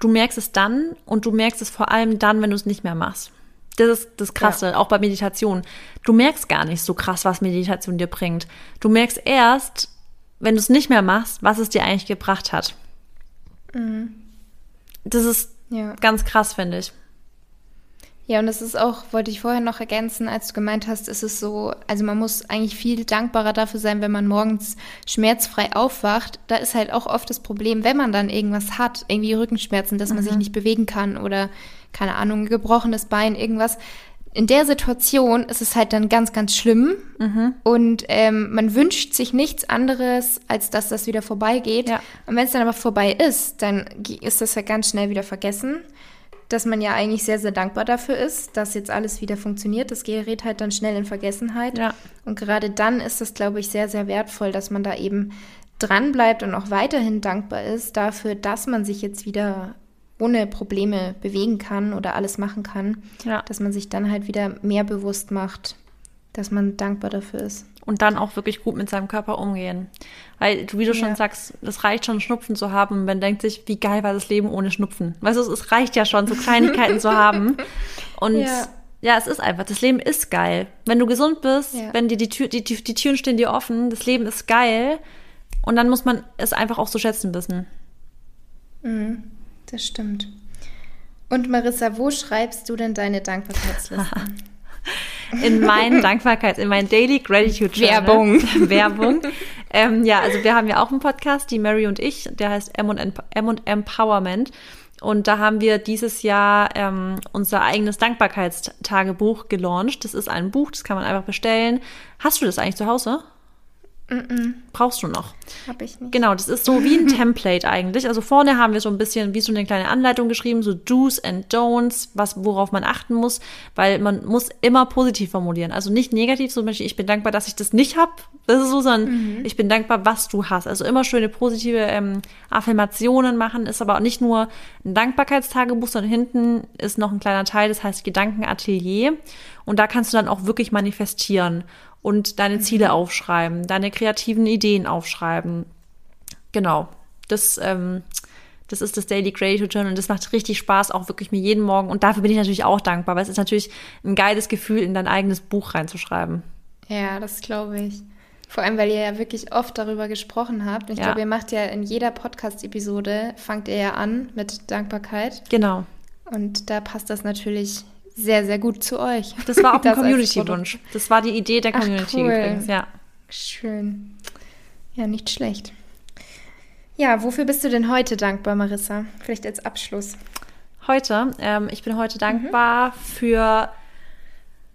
Du merkst es dann und du merkst es vor allem dann, wenn du es nicht mehr machst. Das ist das Krasse, ja. auch bei Meditation. Du merkst gar nicht so krass, was Meditation dir bringt. Du merkst erst, wenn du es nicht mehr machst, was es dir eigentlich gebracht hat. Mhm. Das ist ja. ganz krass, finde ich. Ja, und das ist auch, wollte ich vorher noch ergänzen, als du gemeint hast, ist es so, also man muss eigentlich viel dankbarer dafür sein, wenn man morgens schmerzfrei aufwacht. Da ist halt auch oft das Problem, wenn man dann irgendwas hat, irgendwie Rückenschmerzen, dass mhm. man sich mhm. nicht bewegen kann oder keine Ahnung, gebrochenes Bein, irgendwas. In der Situation ist es halt dann ganz, ganz schlimm. Mhm. Und ähm, man wünscht sich nichts anderes, als dass das wieder vorbeigeht. Ja. Und wenn es dann aber vorbei ist, dann ist das ja ganz schnell wieder vergessen. Dass man ja eigentlich sehr, sehr dankbar dafür ist, dass jetzt alles wieder funktioniert. Das gerät halt dann schnell in Vergessenheit. Ja. Und gerade dann ist es, glaube ich, sehr, sehr wertvoll, dass man da eben dran bleibt und auch weiterhin dankbar ist dafür, dass man sich jetzt wieder ohne Probleme bewegen kann oder alles machen kann, ja. dass man sich dann halt wieder mehr bewusst macht, dass man dankbar dafür ist. Und dann auch wirklich gut mit seinem Körper umgehen. Weil, wie du ja. schon sagst, es reicht schon, Schnupfen zu haben. Und man denkt sich, wie geil war das Leben ohne Schnupfen. Weißt du, es reicht ja schon, so Kleinigkeiten zu haben. Und ja. ja. es ist einfach, das Leben ist geil. Wenn du gesund bist, ja. wenn dir die, Tür, die, die Türen stehen dir offen, das Leben ist geil. Und dann muss man es einfach auch so schätzen wissen. Mhm. Das stimmt. Und Marissa, wo schreibst du denn deine Dankbarkeitslisten? in meinen Dankbarkeits, in meinen Daily Gratitude Journal. Werbung. Werbung. Ähm, ja, also wir haben ja auch einen Podcast, die Mary und ich, der heißt M und, M und Empowerment. Und da haben wir dieses Jahr ähm, unser eigenes Dankbarkeitstagebuch gelauncht. Das ist ein Buch, das kann man einfach bestellen. Hast du das eigentlich zu Hause? Mm -mm. Brauchst du noch. Hab ich nicht. Genau, das ist so wie ein Template eigentlich. Also vorne haben wir so ein bisschen wie so eine kleine Anleitung geschrieben, so Do's and Don'ts, was, worauf man achten muss, weil man muss immer positiv formulieren. Also nicht negativ, zum Beispiel, ich bin dankbar, dass ich das nicht habe. Das ist so, sondern mhm. ich bin dankbar, was du hast. Also immer schöne positive ähm, Affirmationen machen, ist aber auch nicht nur ein Dankbarkeitstagebuch, sondern hinten ist noch ein kleiner Teil, das heißt Gedankenatelier. Und da kannst du dann auch wirklich manifestieren und deine Ziele aufschreiben, deine kreativen Ideen aufschreiben. Genau. Das, ähm, das ist das Daily Creative Journal und das macht richtig Spaß, auch wirklich mir jeden Morgen. Und dafür bin ich natürlich auch dankbar, weil es ist natürlich ein geiles Gefühl, in dein eigenes Buch reinzuschreiben. Ja, das glaube ich. Vor allem, weil ihr ja wirklich oft darüber gesprochen habt. Und ich ja. glaube, ihr macht ja in jeder Podcast-Episode, fangt ihr ja an mit Dankbarkeit. Genau. Und da passt das natürlich sehr, sehr gut zu euch. Das war auch ein Community-Wunsch. Das war die Idee der Community Ach, cool. übrigens, ja. Schön. Ja, nicht schlecht. Ja, wofür bist du denn heute dankbar, Marissa? Vielleicht als Abschluss. Heute, ähm, ich bin heute dankbar mhm. für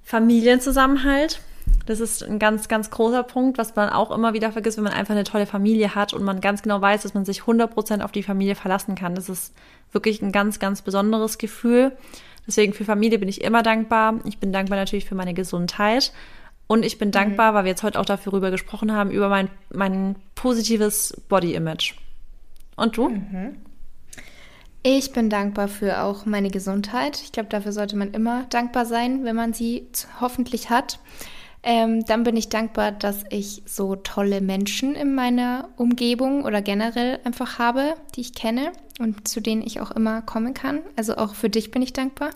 Familienzusammenhalt. Das ist ein ganz, ganz großer Punkt, was man auch immer wieder vergisst, wenn man einfach eine tolle Familie hat und man ganz genau weiß, dass man sich 100% auf die Familie verlassen kann. Das ist wirklich ein ganz, ganz besonderes Gefühl. Deswegen für Familie bin ich immer dankbar. Ich bin dankbar natürlich für meine Gesundheit. Und ich bin dankbar, mhm. weil wir jetzt heute auch darüber gesprochen haben, über mein, mein positives Body-Image. Und du? Mhm. Ich bin dankbar für auch meine Gesundheit. Ich glaube, dafür sollte man immer dankbar sein, wenn man sie hoffentlich hat. Ähm, dann bin ich dankbar, dass ich so tolle Menschen in meiner Umgebung oder generell einfach habe, die ich kenne und zu denen ich auch immer kommen kann. Also auch für dich bin ich dankbar,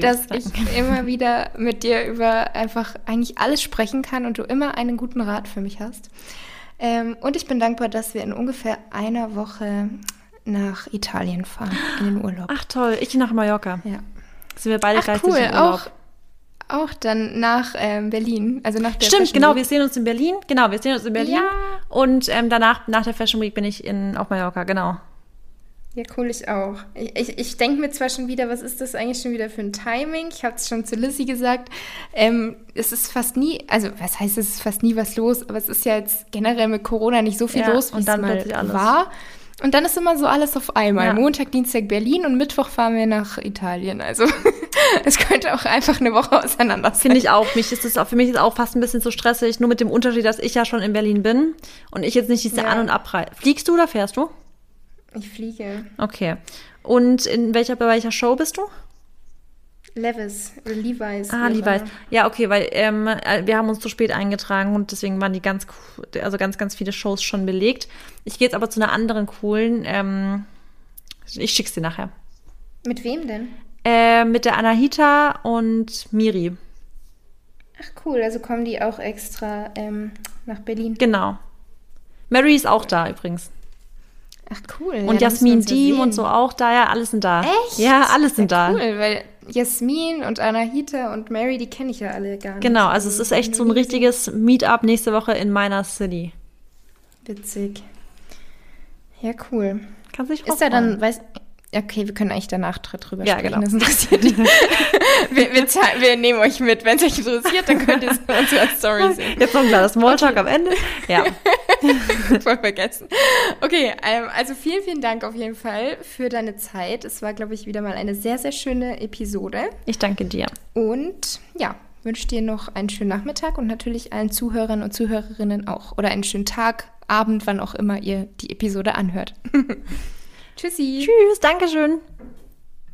das dass ich immer wieder mit dir über einfach eigentlich alles sprechen kann und du immer einen guten Rat für mich hast. Ähm, und ich bin dankbar, dass wir in ungefähr einer Woche nach Italien fahren, in den Urlaub. Ach toll, ich nach Mallorca. Ja. Sind wir beide Ach, gleichzeitig cool. im Urlaub. Auch, auch dann nach ähm, Berlin, also nach der Stimmt, Fashion genau, Week. wir sehen uns in Berlin. Genau, wir sehen uns in Berlin. Ja. Und ähm, danach, nach der Fashion Week bin ich in, auf Mallorca, genau. Ja, cool, ich auch. Ich, ich, ich denke mir zwar schon wieder, was ist das eigentlich schon wieder für ein Timing? Ich habe es schon zu Lissy gesagt. Ähm, es ist fast nie, also was heißt, es ist fast nie was los, aber es ist ja jetzt generell mit Corona nicht so viel ja, los, wie es mal war. Und dann ist immer so alles auf einmal. Ja. Montag, Dienstag Berlin und Mittwoch fahren wir nach Italien. Also es könnte auch einfach eine Woche auseinander sein. Finde ich auch. Mich ist es auch, für mich ist es auch fast ein bisschen zu stressig, nur mit dem Unterschied, dass ich ja schon in Berlin bin und ich jetzt nicht diese ja. An- und Abreise. Fliegst du oder fährst du? Ich fliege. Okay. Und in welcher, bei welcher Show bist du? Levis oder Levi's. Ah, Levi's. Ja, okay, weil ähm, äh, wir haben uns zu spät eingetragen und deswegen waren die ganz, also ganz, ganz viele Shows schon belegt. Ich gehe jetzt aber zu einer anderen coolen. Ähm, ich schick's dir nachher. Mit wem denn? Äh, mit der Anahita und Miri. Ach cool, also kommen die auch extra ähm, nach Berlin. Genau. Mary ist auch da übrigens. Ach cool. Und ja, Jasmin Diem und so auch da, ja, alles sind da. Echt? Ja, alles sind ja, da. Cool, weil Jasmin und Anahita und Mary, die kenne ich ja alle gar nicht. Genau, also es ist echt so ein richtiges Meetup nächste Woche in meiner City. Witzig. Ja, cool. Kannst du dich Ist da dann, weiß, Okay, wir können eigentlich danach drüber ja, sprechen. Genau. Das interessiert wir, wir, wir, nehmen euch mit. Wenn es euch interessiert, dann könnt ihr es in unserer Story sehen. Jetzt noch ein kleiner Smalltalk okay. am Ende. Ja. Voll vergessen. Okay, ähm, also vielen, vielen Dank auf jeden Fall für deine Zeit. Es war, glaube ich, wieder mal eine sehr, sehr schöne Episode. Ich danke dir. Und ja, wünsche dir noch einen schönen Nachmittag und natürlich allen Zuhörern und Zuhörerinnen auch. Oder einen schönen Tag, Abend, wann auch immer ihr die Episode anhört. Tschüssi. Tschüss, Dankeschön.